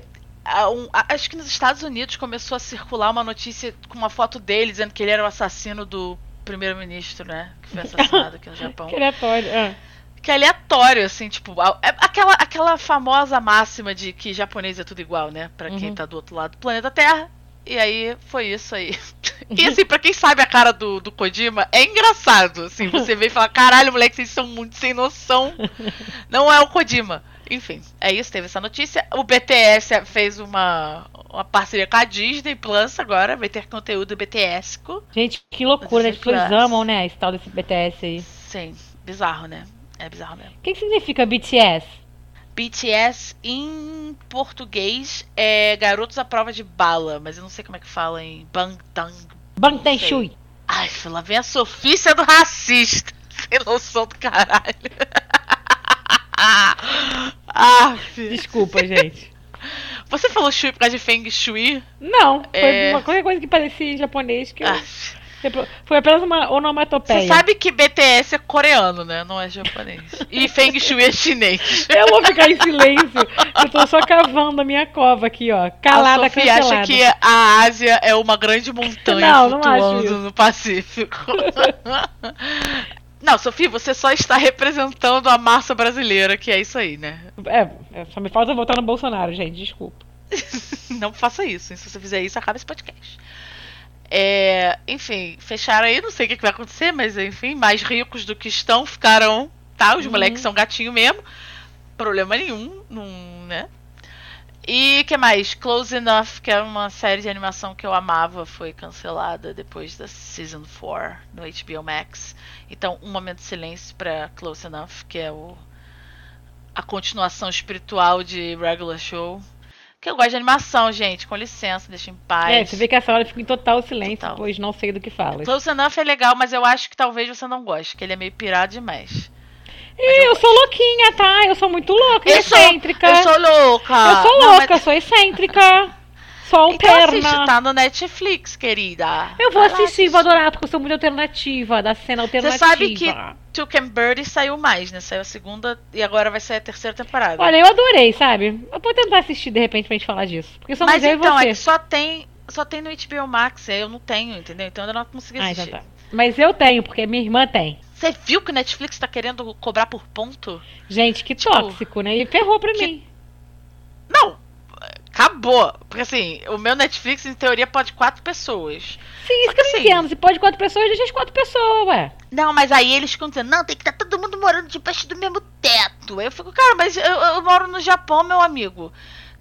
um- acho que nos Estados Unidos começou a circular uma notícia com uma foto dele dizendo que ele era o assassino do primeiro-ministro, né? Que foi assassinado aqui no (laughs) Japão. Que aleatório. Ah. Que é aleatório, assim, tipo, é aquela, aquela famosa máxima de que japonês é tudo igual, né? Pra quem Uhum. tá do outro lado do planeta Terra. E aí, foi isso aí. (laughs) E assim, pra quem sabe a cara do, do Kojima, é engraçado, assim, você vê e fala, caralho, moleque, vocês são muito sem noção. (laughs) Não é o Kojima. Enfim, é isso, teve essa notícia. O BTS fez uma, uma parceria com a Disney Plus agora, vai ter conteúdo BTS. -co. Gente, que loucura. Pessoas Plus. amam, né? Esse tal desse BTS aí. Sim, bizarro, né? É bizarro mesmo. O que, que significa BTS? BTS em português é Garotos à Prova de Bala, mas eu não sei como é que fala em Bangtan. Bangtan Shui. Ai, lá vem a Sofia sendo racista. (laughs) Sem noção do caralho. (laughs) ah. Desculpa, gente. Você falou Shui por causa de Feng Shui? Não, foi É. uma, qualquer coisa que parecia em japonês que eu- Ah, foi apenas uma onomatopeia. você sabe que BTS é coreano, né? Não é japonês. E Feng Shui é chinês. (laughs) Eu vou ficar em silêncio. Eu tô só cavando a minha cova aqui, ó. Calada, a cancelada. acha que a Ásia é uma grande montanha Não, não flutuando isso. no Pacífico. (laughs) Não, Sofia, você só está representando a massa brasileira, que é isso aí, né? É, é, só me falta votar no Bolsonaro, gente, desculpa. (laughs) não faça isso. Se você fizer isso, acaba esse podcast. É, enfim, fecharam aí, não sei o que, que vai acontecer, mas enfim, mais ricos do que estão ficaram, tá? Os Uhum. moleques são gatinho mesmo. Problema nenhum, não, né? E que mais? Close Enough, que é uma série de animação que eu amava, foi cancelada depois da Season 4 no HBO Max. Então, um momento de silêncio pra Close Enough, que é o a continuação espiritual de Regular Show. Que eu gosto de animação, gente, com licença, deixa em paz. É, você vê que essa hora eu fico em total silêncio, Total. pois não sei do que fala. Close Enough é legal, mas eu acho que talvez você não goste, que ele é meio pirado demais. Ih, eu sou louquinha, tá? Eu sou muito louca, Eu sou, excêntrica. eu sou louca. Eu sou Não, louca, mas- sou excêntrica. Sou Então assiste, perna. tá no Netflix, querida. Eu vou Vai lá assistir, vou adorar, porque eu sou muito alternativa, da cena Você alternativa. sabe que Took and Birdie saiu mais, né? Saiu a segunda e agora vai sair a terceira temporada. Olha, eu adorei, sabe? Eu vou tentar assistir de repente pra gente falar disso. Porque somos Mas então, e é que só tem, só tem no HBO Max, eu não tenho, entendeu? Então eu ainda não consegui Ah, assistir. então tá. Mas eu tenho, porque minha irmã tem. Você viu que o Netflix tá querendo cobrar por ponto? Gente, que Tipo, tóxico, né? Ele ferrou pra que- mim. Não! Acabou. Porque assim, o meu Netflix, em teoria, pode quatro pessoas. Sim, isso que eu que assim- entendo. Se pode quatro pessoas, deixa as quatro pessoas, ué. Não, mas aí eles ficam dizendo, não, tem que estar todo mundo morando debaixo do mesmo teto. Aí eu fico, cara, mas eu, eu moro no Japão, meu amigo.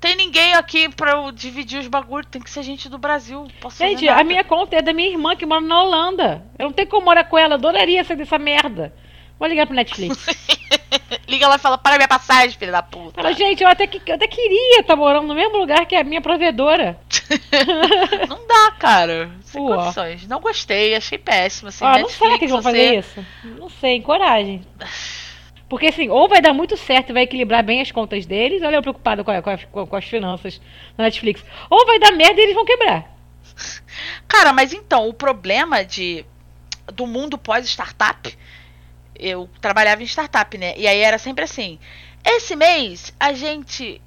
Tem ninguém aqui pra eu dividir os bagulhos, tem que ser gente do Brasil. Posso Gente, a minha conta é da minha irmã que mora na Holanda. Eu não tenho como morar com ela, adoraria sair dessa merda. Vou ligar pro Netflix. (laughs) Liga lá e fala, para minha passagem, filha da puta. Fala, gente, eu até, que, eu até queria estar morando no mesmo lugar que a minha provedora. (laughs) Não dá, cara. Sem Uó. condições. Não gostei, achei péssimo. Assim, Ah, não Netflix, será que eles vão você- fazer isso? Não sei, coragem. Porque assim, ou vai dar muito certo e vai equilibrar bem as contas deles, olha eu preocupado com, a- com a- com as finanças na Netflix. Ou vai dar merda e eles vão quebrar. Cara, mas então, o problema de do mundo pós-startup, eu trabalhava em startup, né? E aí era sempre assim. Esse mês a gente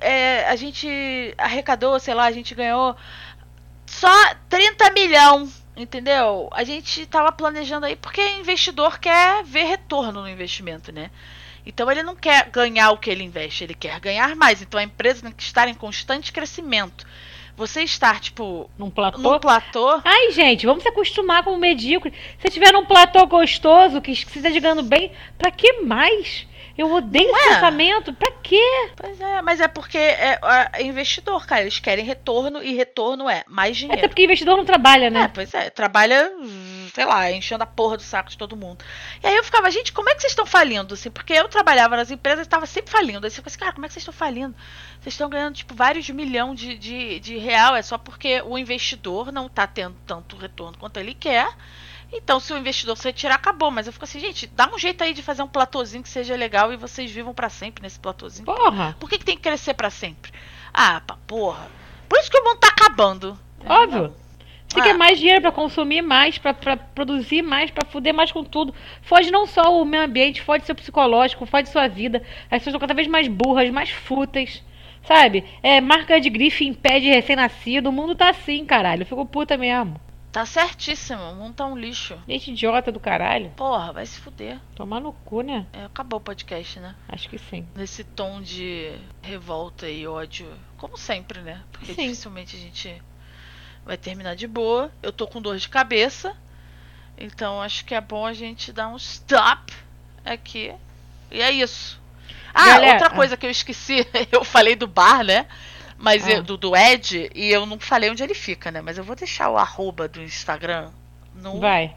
é, a gente arrecadou, sei lá, a gente ganhou só 30 milhão, entendeu? A gente tava planejando aí porque investidor quer ver retorno no investimento, né? Então ele não quer ganhar o que ele investe, ele quer ganhar mais. Então a empresa tem que estar em constante crescimento. Você estar, tipo, Num platô. num platô. Ai, gente, vamos se acostumar com o medíocre. Se tiver um platô gostoso, que você esteja ganhando bem, pra que mais? Eu odeio esse é? pensamento. Pra quê? Pois é, mas é porque é, é investidor, cara. Eles querem retorno e retorno é mais Até dinheiro. porque investidor não trabalha, É, né? pois é, trabalha, sei lá, enchendo a porra do saco de todo mundo. E aí eu ficava, gente, como é que vocês estão falindo? Assim, porque eu trabalhava nas empresas e estava sempre falindo. Aí você fica assim, cara, como é que vocês estão falindo? Vocês estão ganhando, tipo, vários milhões de, de, de real. É só porque o investidor não tá tendo tanto retorno quanto ele quer. Então, se o investidor se retirar, acabou. Mas eu fico assim, gente, dá um jeito aí de fazer um platôzinho que seja legal e vocês vivam pra sempre nesse platôzinho. Porra, Por que, que tem que crescer pra sempre? Ah, pra porra. Por isso que o mundo tá acabando. óbvio. Você Ah. quer mais dinheiro pra consumir mais, pra, pra produzir mais, pra fuder mais com tudo. Foge não só o meio ambiente, fode seu psicológico, fode sua vida. As pessoas estão cada vez mais burras, mais fúteis. Sabe? É, marca de grife impede recém-nascido. O mundo tá assim, caralho. Eu fico puta mesmo. Tá certíssimo. O mundo tá um lixo. Gente idiota do caralho. Porra, vai se fuder. Tomar no cu, né? É, acabou o podcast, né? Acho que sim. Nesse tom de revolta e ódio. Como sempre, né? Porque Sim. dificilmente a gente vai terminar de boa. Eu tô com dor de cabeça. Então acho que é bom a gente dar um stop aqui. E é isso. Ah, Galera, outra coisa que eu esqueci. (laughs) Eu falei do bar, né? Mas Ah. eu- do, do Ed, e eu não falei onde ele fica, né? Mas eu vou deixar o arroba do Instagram no, Vai.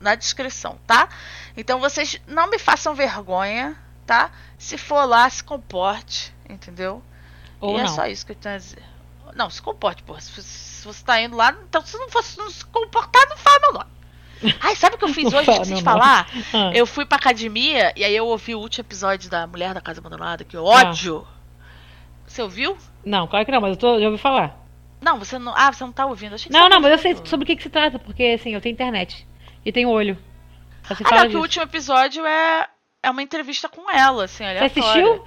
na descrição, tá? Então vocês não me façam vergonha, tá? Se for lá, se comporte, entendeu? Ou e é não. só isso que eu tenho a dizer. Não, se comporte, porra. Se, se você tá indo lá, então se não fosse não se comportar, não fala meu nome. Ai, sabe o que eu (laughs) fiz hoje? meu nome. falar. Ah. Eu fui pra academia e aí eu ouvi o último episódio da Mulher da Casa Abandonada, que Ah. ódio. Você ouviu? Não, claro que não, mas eu tô, já ouvi falar. Não, você não. Ah, você não tá ouvindo. Achei que Não, você não, mas eu sei sobre o que, que se trata, porque assim, eu tenho internet. E tenho olho. Se Ah, não, que o último episódio é, é uma entrevista com ela, assim, Você aleatória. assistiu?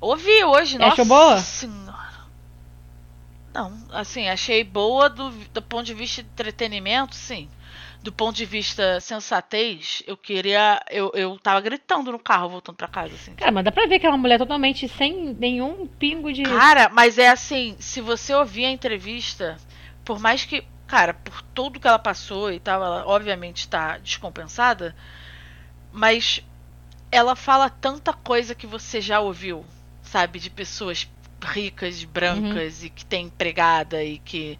Ouvi hoje, E nossa achou boa? senhora. Não, assim, achei boa do, do ponto de vista de entretenimento, sim. Do ponto de vista sensatez, eu queria. Eu, eu tava gritando no carro voltando pra casa, assim. Cara, mas dá pra ver que é uma mulher totalmente sem nenhum pingo de. Cara, mas é assim, se você ouvir a entrevista, por mais que. Cara, por tudo que ela passou e tal, ela obviamente está descompensada, mas ela fala tanta coisa que você já ouviu, sabe? De pessoas ricas, brancas uhum. e que tem empregada e que.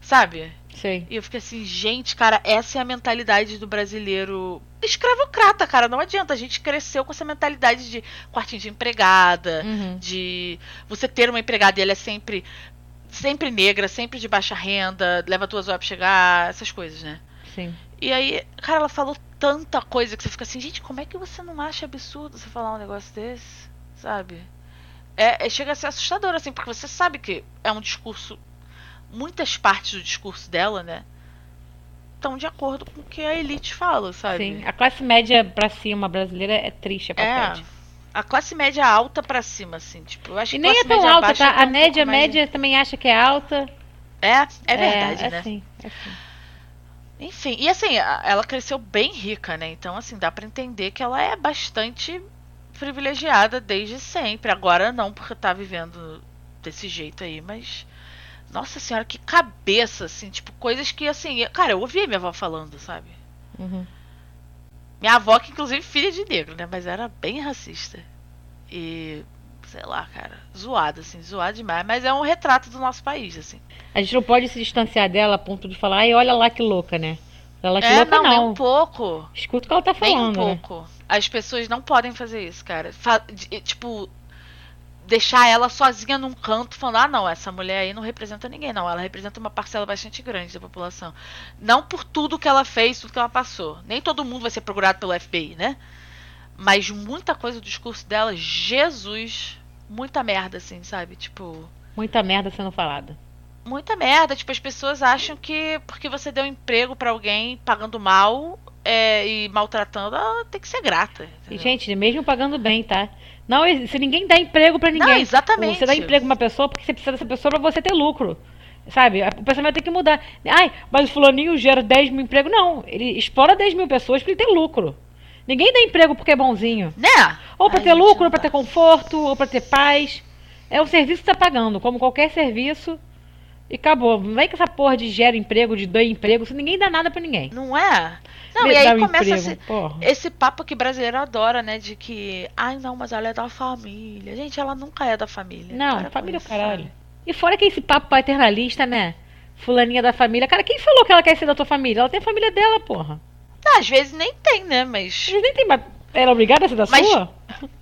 Sabe? Sei. E eu fiquei assim, gente, cara, essa é a mentalidade do brasileiro escravocrata, cara. Não adianta. A gente cresceu com essa mentalidade de quartinho de empregada, uhum. de você ter uma empregada e ela é sempre sempre negra, sempre de baixa renda, leva duas horas pra chegar, essas coisas, né? Sim. E aí, cara, ela falou tanta coisa que você fica assim, gente, como é que você não acha absurdo você falar um negócio desse? Sabe? É, é, chega a ser assustador, assim, porque você sabe que é um discurso. Muitas partes do discurso dela, né? Estão de acordo com o que a elite fala, sabe? Sim, a classe média pra cima brasileira é triste, é patética. É, a classe média alta pra cima, assim, tipo, eu acho e que nem é tão alta, tá? A um média média de... também acha que é alta. É, é verdade, é, né? Assim, é assim. Enfim, e assim, ela cresceu bem rica, né? Então, assim, dá para entender que ela é bastante privilegiada desde sempre. Agora não, porque tá vivendo desse jeito aí, mas. Nossa senhora, que cabeça, assim, tipo, coisas que, assim, cara, eu ouvi minha avó falando, sabe? Uhum. Minha avó, que inclusive filha de negro, né? Mas era bem racista. E, sei lá, cara, zoada, assim, zoada demais. Mas é um retrato do nosso país, assim. A gente não pode se distanciar dela a ponto de falar, ai, olha lá que louca, né? Lá que é, louca, não, não. Nem um pouco. Escuta o que ela tá falando. Nem um né? pouco. Né? As pessoas não podem fazer isso, cara. Fa tipo, deixar ela sozinha num canto falando: ah, não, essa mulher aí não representa ninguém, não. Ela representa uma parcela bastante grande da população. Não por tudo que ela fez, tudo que ela passou. Nem todo mundo vai ser procurado pelo FBI, né? Mas muita coisa do discurso dela, Jesus, muita merda, assim, sabe? Tipo. Muita merda sendo falada. Muita merda. Tipo, as pessoas acham que porque você deu emprego para alguém pagando mal é, e maltratando, ela tem que ser grata. E, gente, mesmo pagando bem, tá? Não, se ninguém dá emprego para ninguém. Não, exatamente. Você dá emprego pra uma pessoa porque você precisa dessa pessoa para você ter lucro. Sabe? O pensamento tem que mudar. Ai, mas o fulaninho gera 10 mil empregos. Não, ele explora 10 mil pessoas para ele ter lucro. Ninguém dá emprego porque é bonzinho. Né? Ou para ter lucro, ou para ter conforto, ou para ter paz. É o serviço que tá pagando, como qualquer serviço. E acabou. Não vem com essa porra de gera emprego, de dá emprego, se ninguém dá nada para ninguém. Não é? Não, e aí começa esse, esse, papo que brasileiro adora, né? De que, ai não, mas ela é da família. Gente, ela nunca é da família. Não, Para família é caralho. E fora que esse papo paternalista, né? Fulaninha da família. Cara, quem falou que ela quer ser da tua família? Ela tem a família dela, porra. Ah, às vezes nem tem, né? Mas. Às vezes nem tem, mas ela é obrigada a ser da mas sua?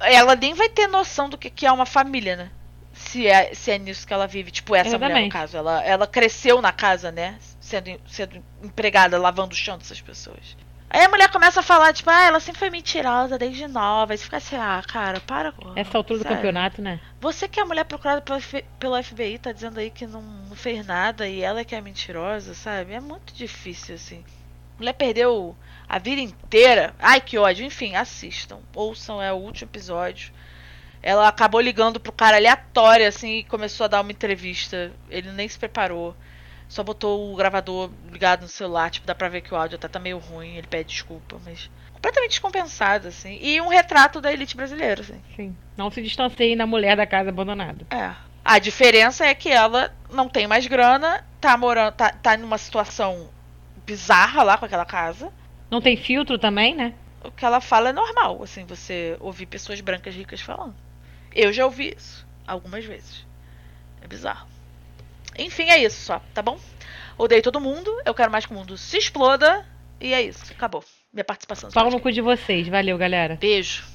Ela nem vai ter noção do que, que é uma família, né? Se é, se é nisso que ela vive. Tipo, essa Exatamente. mulher, no caso. Ela, ela cresceu na casa, né? Sendo, sendo empregada, lavando o chão dessas pessoas. Aí a mulher começa a falar, tipo, ah, ela sempre foi mentirosa desde nova. Aí você fica assim, ah, cara, para. Essa altura sério. do campeonato, né? Você que é a mulher procurada pelo, pelo FBI, tá dizendo aí que não, não fez nada e ela é que é mentirosa, sabe? É muito difícil, assim. A mulher perdeu a vida inteira. Ai, que ódio. Enfim, assistam. Ouçam, é o último episódio. Ela acabou ligando pro cara aleatório, assim, e começou a dar uma entrevista. Ele nem se preparou. Só botou o gravador ligado no celular, tipo, dá pra ver que o áudio tá, tá meio ruim, ele pede desculpa, mas completamente descompensado, assim. E um retrato da elite brasileira, assim. Sim. Não se distancie da mulher da casa abandonada. É. A diferença é que ela não tem mais grana, tá morando, tá, tá numa situação bizarra lá com aquela casa. Não tem filtro também, né? O que ela fala é normal, assim, você ouvir pessoas brancas ricas falando. Eu já ouvi isso algumas vezes. É bizarro. Enfim, é isso só, tá bom? Odeio todo mundo, eu quero mais que o mundo se exploda. E é isso, acabou. Minha participação. Pau no cu de vocês. Valeu, galera. Beijo.